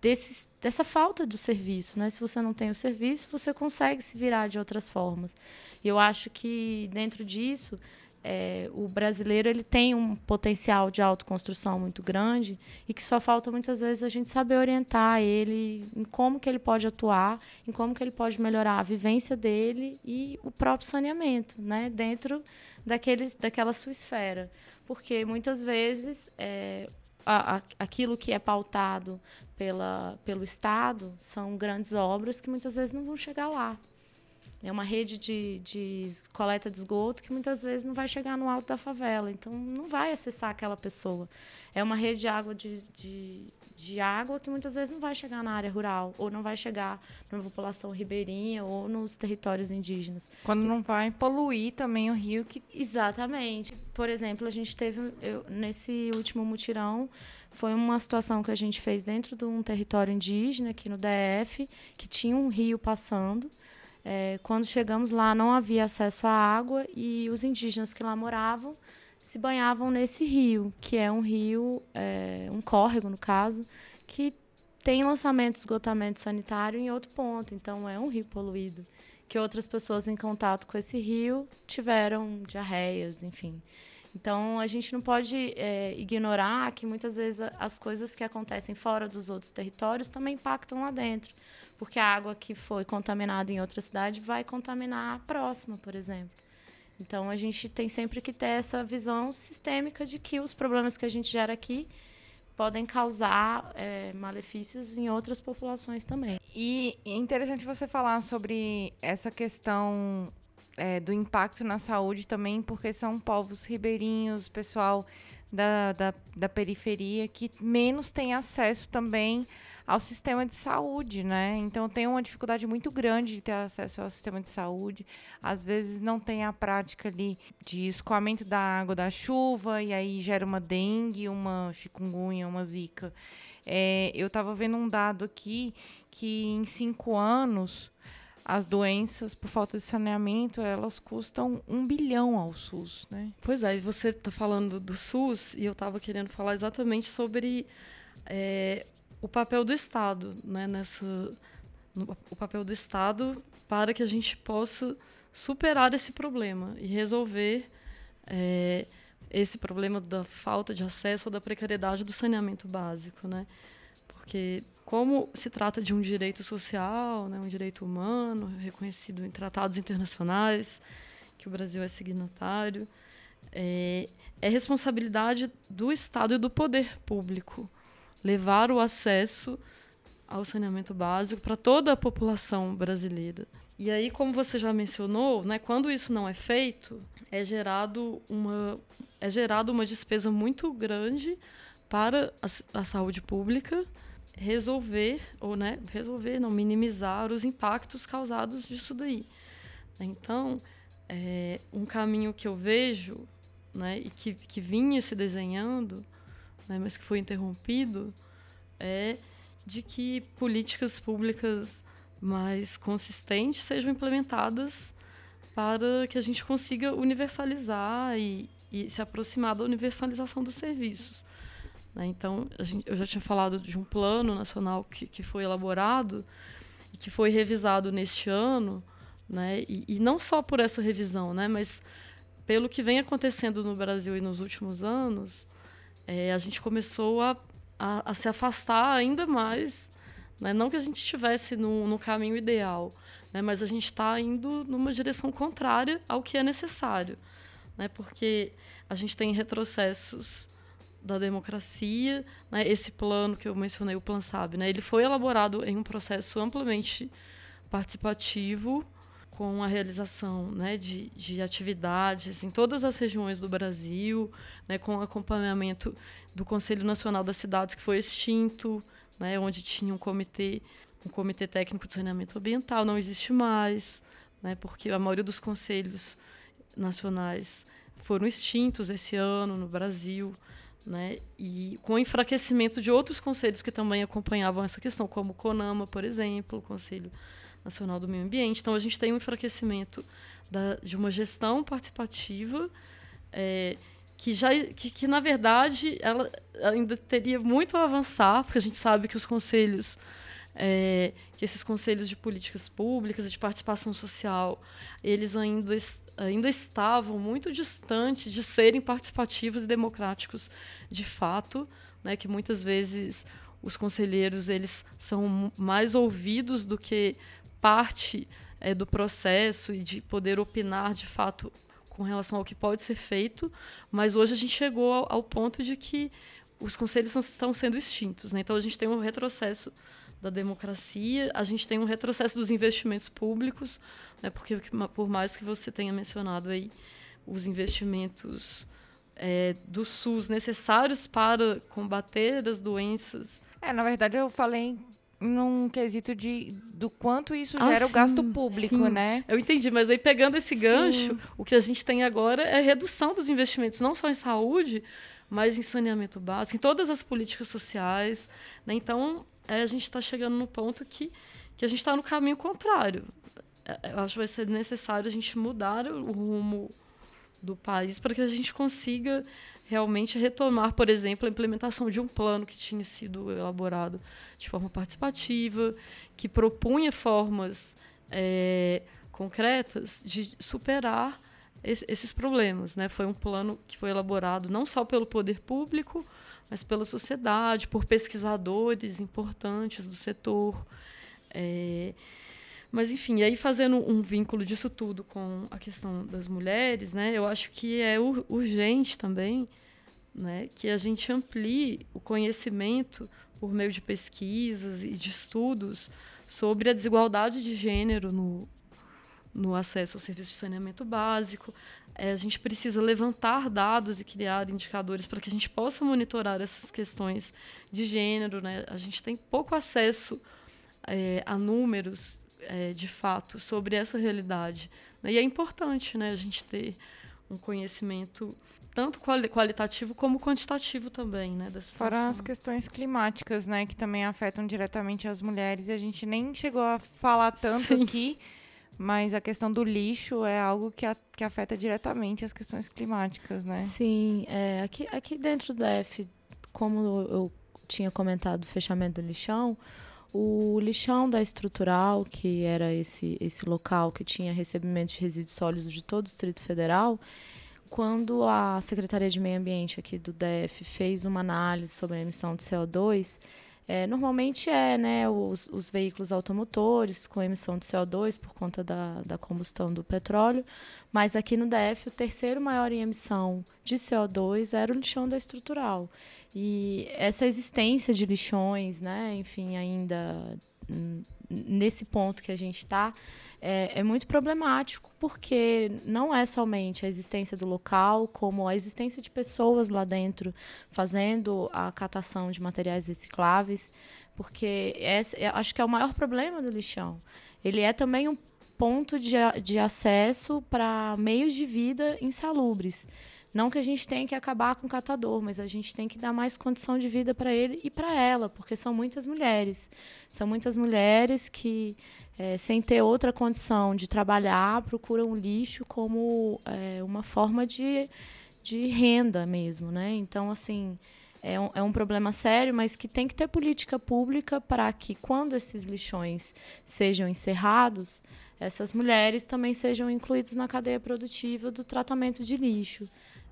desse, dessa falta do serviço, né? Se você não tem o serviço, você consegue se virar de outras formas. E eu acho que dentro disso, é, o brasileiro ele tem um potencial de autoconstrução muito grande e que só falta muitas vezes a gente saber orientar ele em como que ele pode atuar, em como que ele pode melhorar a vivência dele e o próprio saneamento, né? Dentro daqueles, daquela sua esfera. Porque muitas vezes é, aquilo que é pautado pela, pelo Estado são grandes obras que muitas vezes não vão chegar lá. É uma rede de, de coleta de esgoto que muitas vezes não vai chegar no alto da favela, então não vai acessar aquela pessoa. É uma rede de água de, de, de água que muitas vezes não vai chegar na área rural, ou não vai chegar na população ribeirinha ou nos territórios indígenas. Quando não vai poluir também o rio que. Exatamente. Por exemplo, a gente teve, eu, nesse último mutirão, foi uma situação que a gente fez dentro de um território indígena, aqui no DF, que tinha um rio passando. É, quando chegamos lá, não havia acesso à água e os indígenas que lá moravam se banhavam nesse rio, que é um rio, é, um córrego, no caso, que tem lançamento de esgotamento sanitário em outro ponto. Então, é um rio poluído. Que outras pessoas em contato com esse rio tiveram diarreias, enfim. Então, a gente não pode é, ignorar que muitas vezes as coisas que acontecem fora dos outros territórios também impactam lá dentro. Porque a água que foi contaminada em outra cidade vai contaminar a próxima, por exemplo. Então, a gente tem sempre que ter essa visão sistêmica de que os problemas que a gente gera aqui podem causar é, malefícios em outras populações também. E é interessante você falar sobre essa questão é, do impacto na saúde também, porque são povos ribeirinhos, pessoal da, da, da periferia que menos tem acesso também ao sistema de saúde, né? Então tem uma dificuldade muito grande de ter acesso ao sistema de saúde. Às vezes não tem a prática ali de escoamento da água da chuva e aí gera uma dengue, uma chikungunya, uma zika. É, eu estava vendo um dado aqui que em cinco anos as doenças por falta de saneamento elas custam um bilhão ao SUS, né? Pois é, você está falando do SUS e eu estava querendo falar exatamente sobre é, o papel do Estado, né? Nessa, no, o papel do Estado para que a gente possa superar esse problema e resolver é, esse problema da falta de acesso ou da precariedade do saneamento básico, né? Porque como se trata de um direito social, né, um direito humano reconhecido em tratados internacionais, que o Brasil é signatário, é, é responsabilidade do Estado e do poder público levar o acesso ao saneamento básico para toda a população brasileira. E aí, como você já mencionou, né, quando isso não é feito, é gerado uma, é gerado uma despesa muito grande para a, a saúde pública resolver, ou né, resolver, não, minimizar os impactos causados disso daí. Então, é, um caminho que eu vejo, né, e que, que vinha se desenhando, né, mas que foi interrompido, é de que políticas públicas mais consistentes sejam implementadas para que a gente consiga universalizar e, e se aproximar da universalização dos serviços. Né? Então, gente, eu já tinha falado de um plano nacional que, que foi elaborado e que foi revisado neste ano, né? e, e não só por essa revisão, né? mas pelo que vem acontecendo no Brasil e nos últimos anos, é, a gente começou a, a, a, se afastar ainda mais. Né? Não que a gente estivesse no, no caminho ideal, né? mas a gente está indo numa direção contrária ao que é necessário. Né? Porque a gente tem retrocessos da democracia, né, esse plano que eu mencionei, o Plan SAB, né, ele foi elaborado em um processo amplamente participativo, com a realização né, de, de atividades em todas as regiões do Brasil, né, com acompanhamento do Conselho Nacional das Cidades, que foi extinto, né, onde tinha um comitê, um comitê técnico de saneamento ambiental, não existe mais, né, porque a maioria dos conselhos nacionais foram extintos esse ano no Brasil né? E com o enfraquecimento de outros conselhos que também acompanhavam essa questão, como o CONAMA, por exemplo, o Conselho Nacional do Meio Ambiente. Então, a gente tem um enfraquecimento da, de uma gestão participativa é, que, já, que, que, na verdade, ela ainda teria muito a avançar, porque a gente sabe que os conselhos é, que esses conselhos de políticas públicas e de participação social, eles ainda, ainda estavam muito distantes de serem participativos e democráticos de fato, né, que muitas vezes os conselheiros eles são mais ouvidos do que parte é, do processo e de poder opinar de fato com relação ao que pode ser feito, mas hoje a gente chegou ao, ao ponto de que os conselhos estão sendo extintos. Né? Então a gente tem um retrocesso da democracia, a gente tem um retrocesso dos investimentos públicos, né, porque por mais que você tenha mencionado aí os investimentos é, do SUS necessários para combater as doenças. É, na verdade eu falei num quesito de do quanto isso ah, gera sim, o gasto público, sim. né? Eu entendi, mas aí pegando esse gancho, sim. o que a gente tem agora é redução dos investimentos, não só em saúde, mas em saneamento básico, em todas as políticas sociais. Né? Então, é, a gente está chegando no ponto que, que a gente está no caminho contrário. É, eu acho que vai ser necessário a gente mudar o rumo do país para que a gente consiga realmente retomar, por exemplo, a implementação de um plano que tinha sido elaborado de forma participativa, que propunha formas é, concretas de superar esse, esses problemas. Né? Foi um plano que foi elaborado não só pelo poder público, mas pela sociedade, por pesquisadores importantes do setor. É, mas, enfim, aí fazendo um vínculo disso tudo com a questão das mulheres, né, eu acho que é urgente também né, que a gente amplie o conhecimento por meio de pesquisas e de estudos sobre a desigualdade de gênero no, no acesso ao serviço de saneamento básico. É, a gente precisa levantar dados e criar indicadores para que a gente possa monitorar essas questões de gênero. Né? A gente tem pouco acesso é, a números, é, de fato, sobre essa realidade. Né? E é importante né, a gente ter um conhecimento tanto quali qualitativo como quantitativo também, né? Fora as questões climáticas, né? Que também afetam diretamente as mulheres. E a gente nem chegou a falar tanto Sim. aqui, mas a questão do lixo é algo que, a, que afeta diretamente as questões climáticas, né? Sim, é, aqui, aqui dentro da F, como eu tinha comentado o fechamento do lixão, o lixão da estrutural, que era esse, esse local que tinha recebimento de resíduos sólidos de todo o Distrito Federal, quando a Secretaria de Meio Ambiente aqui do DF fez uma análise sobre a emissão de CO2, é, normalmente é né, os, os, veículos automotores com emissão de CO2 por conta da, da combustão do petróleo, mas aqui no DF o terceiro maior em emissão de CO2 era o lixão da estrutural. E essa existência de lixões, né, enfim, ainda nesse ponto que a gente está, é, é, muito problemático, porque não é somente a existência do local, como a existência de pessoas lá dentro fazendo a catação de materiais recicláveis, porque esse, acho que é o maior problema do lixão. Ele é também um ponto de, de acesso para meios de vida insalubres. Não que a gente tenha que acabar com o catador, mas a gente tem que dar mais condição de vida para ele e para ela, porque são muitas mulheres. São muitas mulheres que, é, sem ter outra condição de trabalhar, procuram o lixo como é, uma forma de, de renda mesmo. Né? Então, assim. É um, é um, problema sério, mas que tem que ter política pública para que, quando esses lixões sejam encerrados, essas mulheres também sejam incluídas na cadeia produtiva do tratamento de lixo.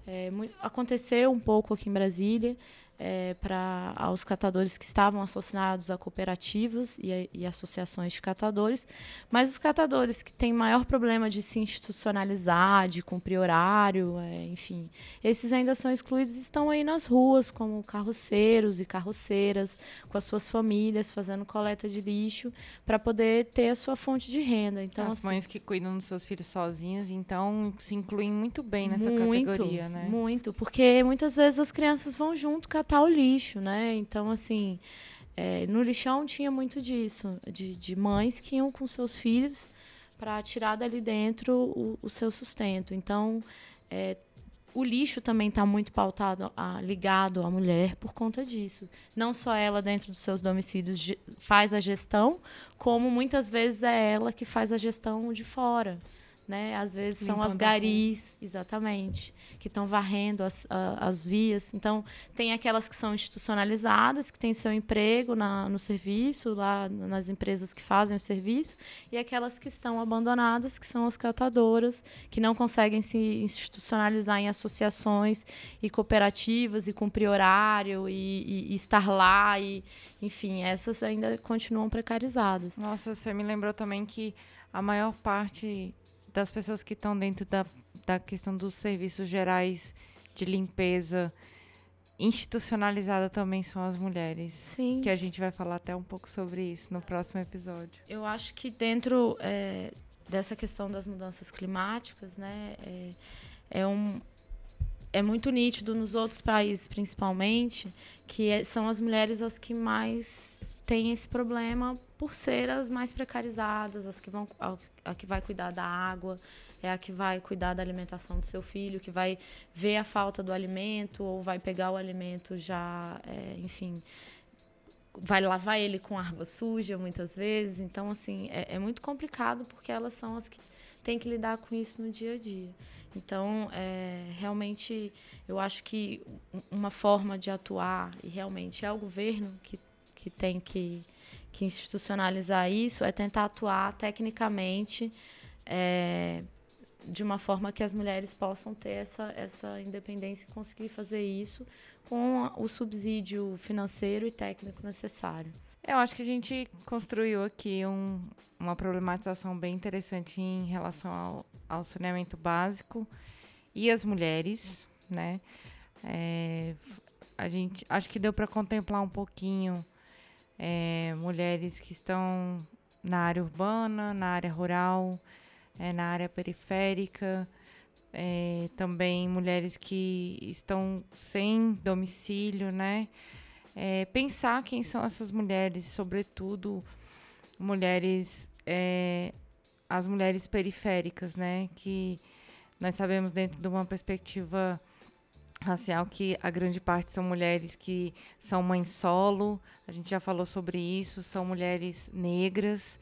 É, aconteceu um pouco aqui em Brasília, é, para os catadores que estavam associados a cooperativas e, e, associações de catadores, mas os catadores que têm maior problema de se institucionalizar, de cumprir horário, é, enfim, esses ainda são excluídos e estão aí nas ruas, como carroceiros e carroceiras, com as suas famílias, fazendo coleta de lixo, para poder ter a sua fonte de renda. Então, as assim, mães que cuidam dos seus filhos sozinhas, então, se incluem muito bem nessa muito, categoria, né? Muito, porque muitas vezes as crianças vão junto catar tratar o lixo, né? Então, assim, é, no lixão tinha muito disso, de, de mães que iam com seus filhos para tirar dali dentro o, o seu sustento. Então, é, o lixo também está muito pautado, a, ligado à mulher por conta disso. Não só ela, dentro dos seus domicílios, faz a gestão, como muitas vezes é ela que faz a gestão de fora né? Às vezes Limpando são as garis, exatamente, que estão varrendo as, as vias. Então, tem aquelas que são institucionalizadas, que têm seu emprego na, no serviço, lá nas empresas que fazem o serviço, e aquelas que estão abandonadas, que são as catadoras, que não conseguem se institucionalizar em associações e cooperativas e cumprir horário e, e, e estar lá e enfim, essas ainda continuam precarizadas. Nossa, você me lembrou também que a maior parte das pessoas que estão dentro da, da questão dos serviços gerais de limpeza institucionalizada também são as mulheres. Sim. Que a gente vai falar até um pouco sobre isso no próximo episódio. Eu acho que dentro é, dessa questão das mudanças climáticas, né, é, é, um, é muito nítido nos outros países, principalmente, que é, são as mulheres as que mais têm esse problema por ser as mais precarizadas, as que vão a, que vai cuidar da água, é a que vai cuidar da alimentação do seu filho, que vai ver a falta do alimento ou vai pegar o alimento já, é, enfim, vai lavar ele com água suja muitas vezes. Então, assim, é, é, muito complicado porque elas são as que têm que lidar com isso no dia a dia. Então, é, realmente, eu acho que uma forma de atuar, e realmente é o governo que, que tem que que institucionalizar isso é tentar atuar tecnicamente é, de uma forma que as mulheres possam ter essa, essa independência e conseguir fazer isso com o subsídio financeiro e técnico necessário. Eu acho que a gente construiu aqui um, uma problematização bem interessante em relação ao, ao saneamento básico e as mulheres, né? É, a gente acho que deu para contemplar um pouquinho é, mulheres que estão na área urbana, na área rural, é, na área periférica, é, também mulheres que estão sem domicílio, né? É, pensar quem são essas mulheres, sobretudo mulheres, é, as mulheres periféricas, né? Que nós sabemos dentro de uma perspectiva racial que a grande parte são mulheres que são mães solo, a gente já falou sobre isso, são mulheres negras,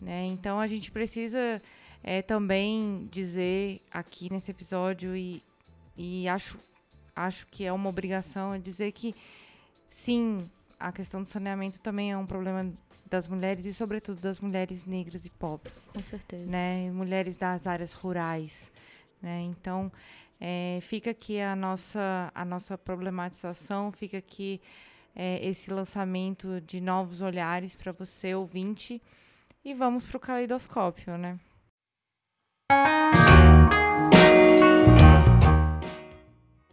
né? Então a gente precisa é, também dizer aqui nesse episódio e, e acho, acho que é uma obrigação dizer que sim, a questão do saneamento também é um problema das mulheres e sobretudo das mulheres negras e pobres. Com certeza. Né? Mulheres das áreas rurais. Né? Então, é, fica aqui a nossa, a nossa problematização, fica aqui é, esse lançamento de novos olhares para você, ouvinte. E vamos para o caleidoscópio, né?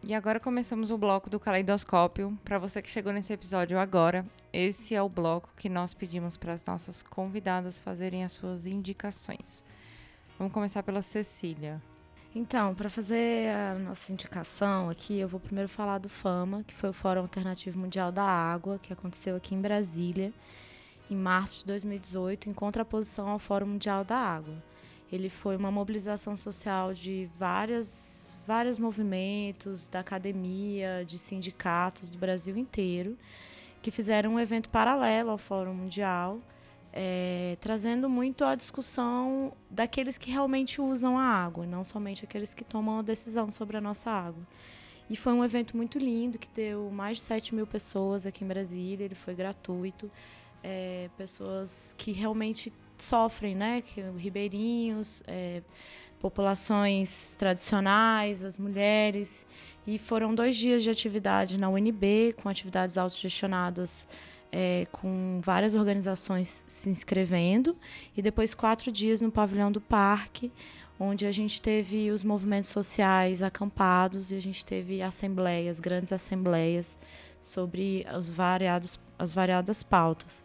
E agora começamos o bloco do caleidoscópio. Para você que chegou nesse episódio agora, esse é o bloco que nós pedimos para as nossas convidadas fazerem as suas indicações. Vamos começar pela Cecília. Então, para fazer a nossa indicação aqui, eu vou primeiro falar do FAMA, que foi o Fórum Alternativo Mundial da Água, que aconteceu aqui em Brasília, em março de 2018, em contraposição ao Fórum Mundial da Água. Ele foi uma mobilização social de várias, vários movimentos, da academia, de sindicatos do Brasil inteiro, que fizeram um evento paralelo ao Fórum Mundial, é, trazendo muito a discussão daqueles que realmente usam a água, não somente aqueles que tomam a decisão sobre a nossa água. E foi um evento muito lindo, que deu mais de 7 mil pessoas aqui em Brasília, ele foi gratuito. É, pessoas que realmente sofrem, né? Que, ribeirinhos, é, populações tradicionais, as mulheres. E foram dois dias de atividade na UNB, com atividades autogestionadas é, com várias organizações se inscrevendo, e depois quatro dias no pavilhão do parque, onde a gente teve os movimentos sociais acampados e a gente teve assembleias, grandes assembleias sobre os variados, as variadas pautas.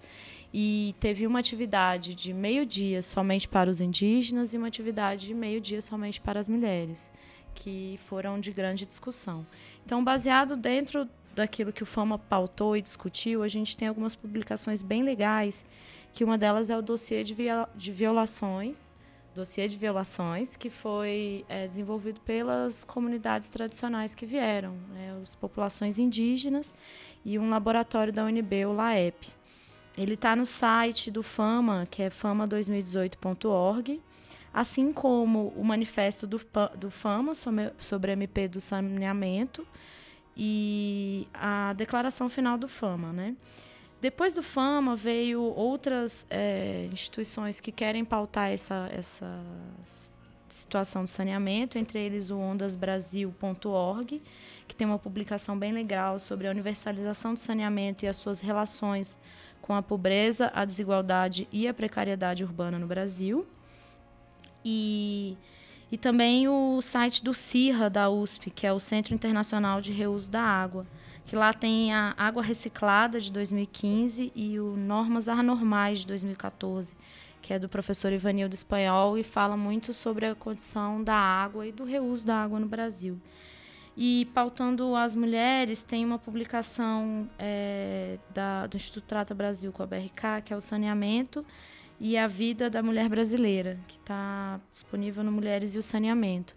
E teve uma atividade de meio-dia somente para os indígenas e uma atividade de meio-dia somente para as mulheres, que foram de grande discussão. Então, baseado dentro daquilo que o Fama pautou e discutiu, a gente tem algumas publicações bem legais, que uma delas é o dossiê de, viola de violações, dossiê de violações, que foi é, desenvolvido pelas comunidades tradicionais que vieram, né, as populações indígenas e um laboratório da UNB, o LAEP. Ele está no site do Fama, que é fama2018.org, assim como o manifesto do, do Fama sobre, sobre MP do saneamento, e a declaração final do Fama, né? Depois do Fama veio outras é, instituições que querem pautar essa, essa situação do saneamento, entre eles o ondasbrasil.org, que tem uma publicação bem legal sobre a universalização do saneamento e as suas relações com a pobreza, a desigualdade e a precariedade urbana no Brasil. E e também o site do CIRRA da USP, que é o Centro Internacional de Reuso da Água, que lá tem a Água Reciclada de 2015 e o Normas Anormais de 2014, que é do professor Ivanildo Espanhol e fala muito sobre a condição da água e do reuso da água no Brasil. E pautando as mulheres, tem uma publicação é, da, do Instituto Trata Brasil com a BRK, que é o saneamento e a vida da mulher brasileira, que está disponível no Mulheres e o Saneamento.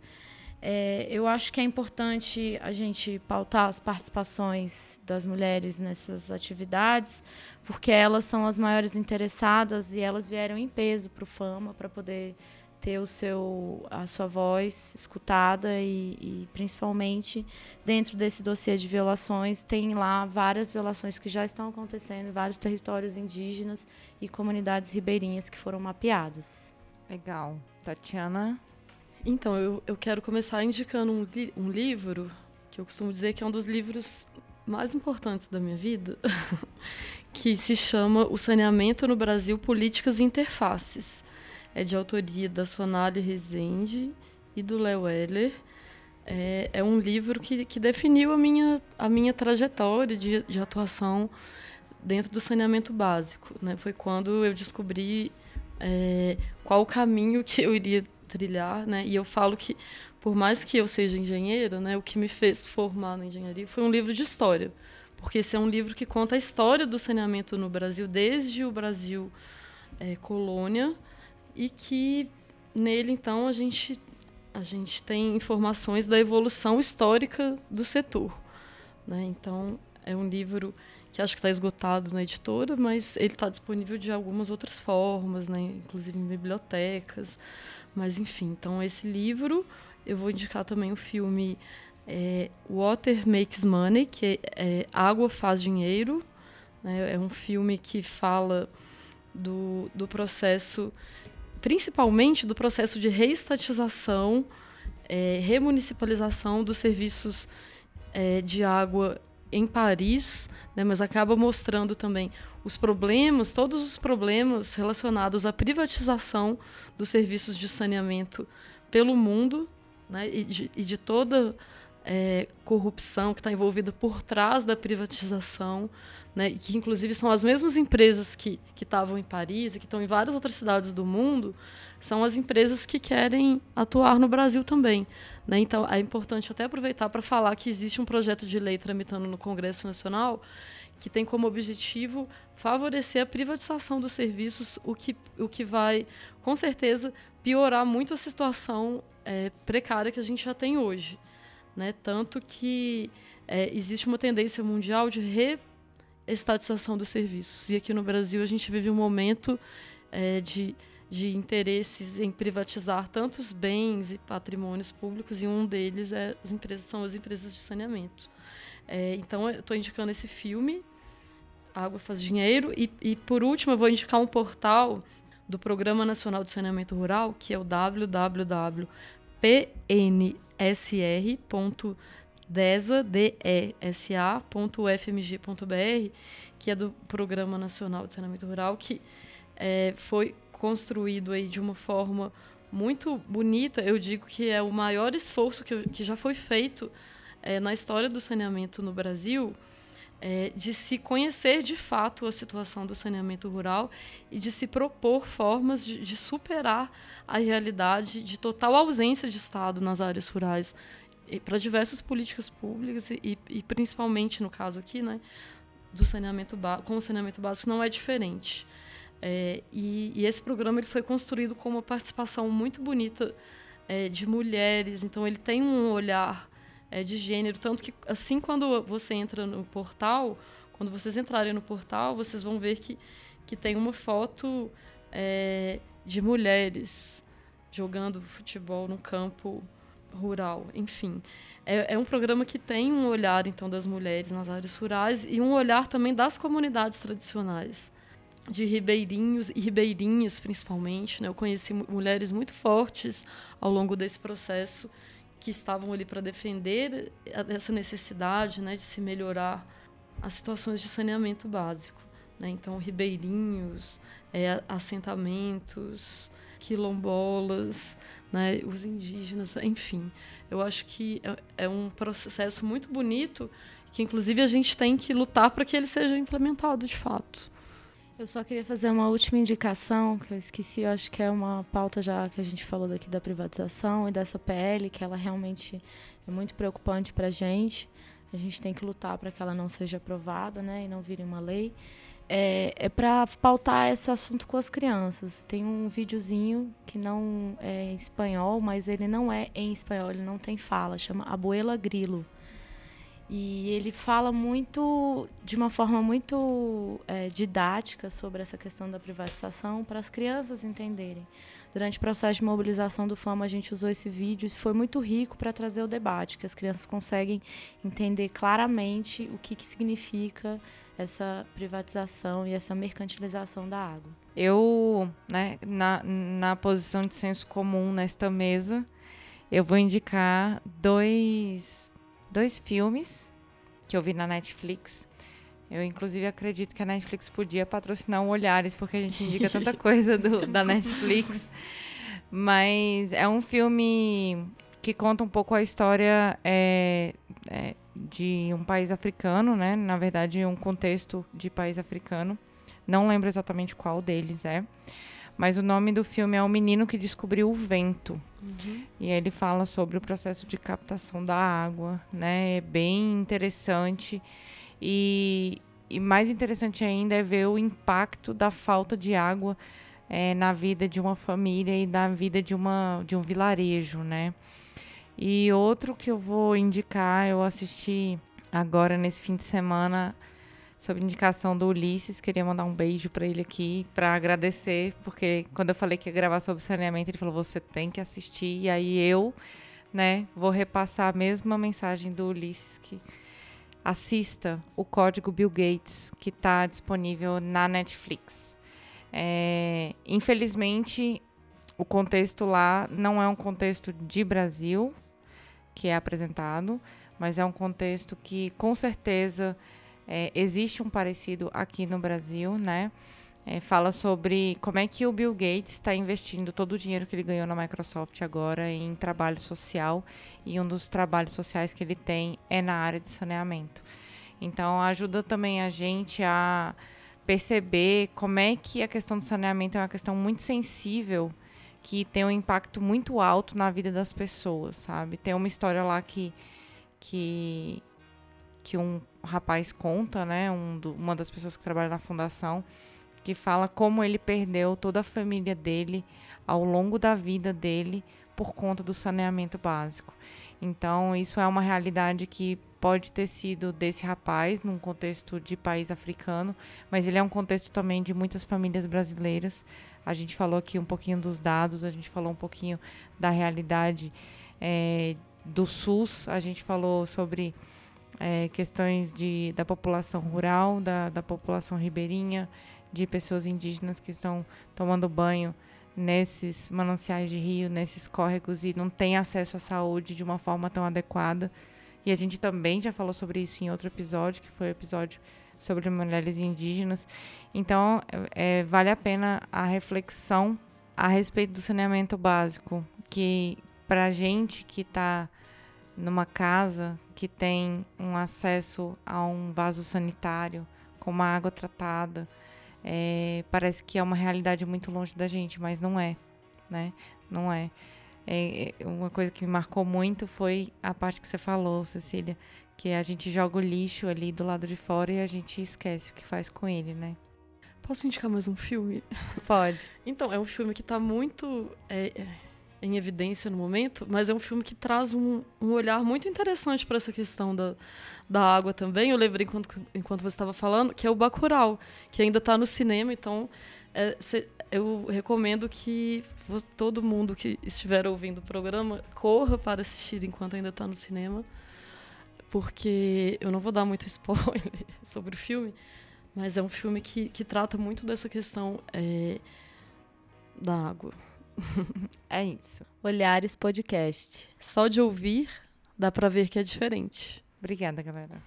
É, eu acho que é importante a gente pautar as participações das mulheres nessas atividades, porque elas são as maiores interessadas e elas vieram em peso para o Fama para poder ter o seu, a sua voz escutada e, e, principalmente dentro desse dossiê de violações tem lá várias violações que já estão acontecendo em vários territórios indígenas e comunidades ribeirinhas que foram mapeadas. Legal. Tatiana? Então, eu, eu quero começar indicando um, li um livro que eu costumo dizer que é um dos livros mais importantes da minha vida, que se chama O Saneamento no Brasil, Políticas e Interfaces. É de autoria da Sonali Rezende e do Léo Weller. É, é, um livro que, que definiu a minha, a minha trajetória de, de atuação dentro do saneamento básico. Né? Foi quando eu descobri é, qual o caminho que eu iria trilhar, né? E eu falo que, por mais que eu seja engenheira, né, o que me fez formar na engenharia foi um livro de história, porque esse é um livro que conta a história do saneamento no Brasil desde o Brasil é, colônia e que nele então a gente a gente tem informações da evolução histórica do setor, né? Então é um livro que acho que está esgotado na editora, mas ele está disponível de algumas outras formas, né? inclusive em bibliotecas. Mas enfim, então esse livro, eu vou indicar também o filme é, Water Makes Money, que é, é Água Faz Dinheiro. Né? É um filme que fala do, do processo, principalmente do processo de reestatização, é, remunicipalização dos serviços é, de água em Paris, né, mas acaba mostrando também os problemas, todos os problemas relacionados à privatização dos serviços de saneamento pelo mundo né, e, de, e de toda é, corrupção que está envolvida por trás da privatização, né, que inclusive são as mesmas empresas que estavam em Paris e que estão em várias outras cidades do mundo, são as empresas que querem atuar no Brasil também. Né? Então, é importante até aproveitar para falar que existe um projeto de lei tramitando no Congresso Nacional que tem como objetivo favorecer a privatização dos serviços, o que, o que vai, com certeza, piorar muito a situação é, precária que a gente já tem hoje. Né? Tanto que é, existe uma tendência mundial de reestatização dos serviços. E aqui no Brasil a gente vive um momento é, de de interesses em privatizar tantos bens e patrimônios públicos e um deles é as empresas são as empresas de saneamento. É, então eu estou indicando esse filme, Água faz dinheiro e, e por último eu vou indicar um portal do Programa Nacional de Saneamento Rural que é o www.pnssa.desa.ufmg.br que é do Programa Nacional de Saneamento Rural que é, foi construído aí de uma forma muito bonita. Eu digo que é o maior esforço que, que já foi feito é, na história do saneamento no Brasil. É, de se conhecer de fato a situação do saneamento rural e de se propor formas de, de superar a realidade de total ausência de Estado nas áreas rurais para diversas políticas públicas e, e, principalmente no caso aqui, né, do saneamento com o saneamento básico não é diferente. É, e, e, esse programa ele foi construído com uma participação muito bonita é, de mulheres, então ele tem um olhar é, de gênero, tanto que assim quando você entra no portal, quando vocês entrarem no portal, vocês vão ver que, que tem uma foto é, de mulheres jogando futebol no campo rural, enfim. É, é, um programa que tem um olhar então das mulheres nas áreas rurais e um olhar também das comunidades tradicionais de ribeirinhos e ribeirinhas principalmente. Né? Eu conheci mulheres muito fortes ao longo desse processo que estavam ali para defender essa necessidade né, de se melhorar as situações de saneamento básico. Né? Então, ribeirinhos, é, assentamentos, quilombolas, né, os indígenas, enfim. Eu acho que é, é um processo muito bonito que, inclusive, a gente tem que lutar para que ele seja implementado de fato. Eu só queria fazer uma última indicação, que eu esqueci, eu acho que é uma pauta já que a gente falou daqui da privatização e dessa PL, que ela realmente é muito preocupante para a gente. A gente tem que lutar para que ela não seja aprovada né, e não vire uma lei. É, é para pautar esse assunto com as crianças. Tem um videozinho que não é em espanhol, mas ele não é em espanhol, ele não tem fala, chama Abuela Grilo. E ele fala muito, de uma forma muito é, didática, sobre essa questão da privatização, para as crianças entenderem. Durante o processo de mobilização do FAMA, a gente usou esse vídeo e foi muito rico para trazer o debate, que as crianças conseguem entender claramente o que, que significa essa privatização e essa mercantilização da água. Eu, né, na, na posição de senso comum nesta mesa, eu vou indicar dois, dois filmes que eu vi na Netflix. Eu, inclusive, acredito que a Netflix podia patrocinar o Olhares, porque a gente indica tanta coisa do, da Netflix. Mas é um filme que conta um pouco a história é, é, de um país africano, né? Na verdade, um contexto de país africano. Não lembro exatamente qual deles é. Mas o nome do filme é O Menino que Descobriu o Vento. Uhum. E ele fala sobre o processo de captação da água, né? É bem interessante. E, e mais interessante ainda é ver o impacto da falta de água é, na vida de uma família e na vida de, uma, de um vilarejo, né? E outro que eu vou indicar, eu assisti agora nesse fim de semana sobre indicação do Ulisses. Queria mandar um beijo para ele aqui, para agradecer, porque quando eu falei que ia gravar sobre saneamento, ele falou: você tem que assistir. E aí eu, né, vou repassar a mesma mensagem do Ulisses que assista o código Bill Gates que está disponível na Netflix. É, infelizmente, o contexto lá não é um contexto de Brasil que é apresentado, mas é um contexto que com certeza é, existe um parecido aqui no Brasil, né? É, fala sobre como é que o Bill Gates está investindo todo o dinheiro que ele ganhou na Microsoft agora em trabalho social e um dos trabalhos sociais que ele tem é na área de saneamento. Então ajuda também a gente a perceber como é que a questão do saneamento é uma questão muito sensível que tem um impacto muito alto na vida das pessoas, sabe? Tem uma história lá que que que um rapaz conta, né? Um do, uma das pessoas que trabalha na fundação, que fala como ele perdeu toda a família dele ao longo da vida dele por conta do saneamento básico. Então, isso é uma realidade que pode ter sido desse rapaz num contexto de país africano, mas ele é um contexto também de muitas famílias brasileiras. A gente falou aqui um pouquinho dos dados, a gente falou um pouquinho da realidade é, do SUS, a gente falou sobre é, questões de, da população rural, da, da população ribeirinha, de pessoas indígenas que estão tomando banho nesses mananciais de rio, nesses córregos e não têm acesso à saúde de uma forma tão adequada. E a gente também já falou sobre isso em outro episódio, que foi o episódio sobre mulheres indígenas. Então, é, vale a pena a reflexão a respeito do saneamento básico, que para gente que está numa casa que tem um acesso a um vaso sanitário com uma água tratada. É, parece que é uma realidade muito longe da gente, mas não é, né? Não é. é. é. Uma coisa que me marcou muito foi a parte que você falou, Cecília, que a gente joga o lixo ali do lado de fora e a gente esquece o que faz com ele, né? Posso indicar mais um filme? Pode. então, é um filme que está muito é, em evidência no momento, mas é um filme que traz um, um olhar muito interessante para essa questão da, da água também. Eu lembrei enquanto, enquanto você estava falando, que é o Bacurau, que ainda está no cinema, então é, cê, eu recomendo que todo mundo que estiver ouvindo o programa corra para assistir enquanto ainda está no cinema, porque eu não vou dar muito spoiler sobre o filme, mas é um filme que, que trata muito dessa questão é, da água. é isso. Olhares Podcast. Só de ouvir, dá para ver que é diferente. Obrigada, galera.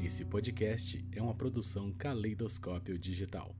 Esse podcast é uma produção Caleidoscópio Digital.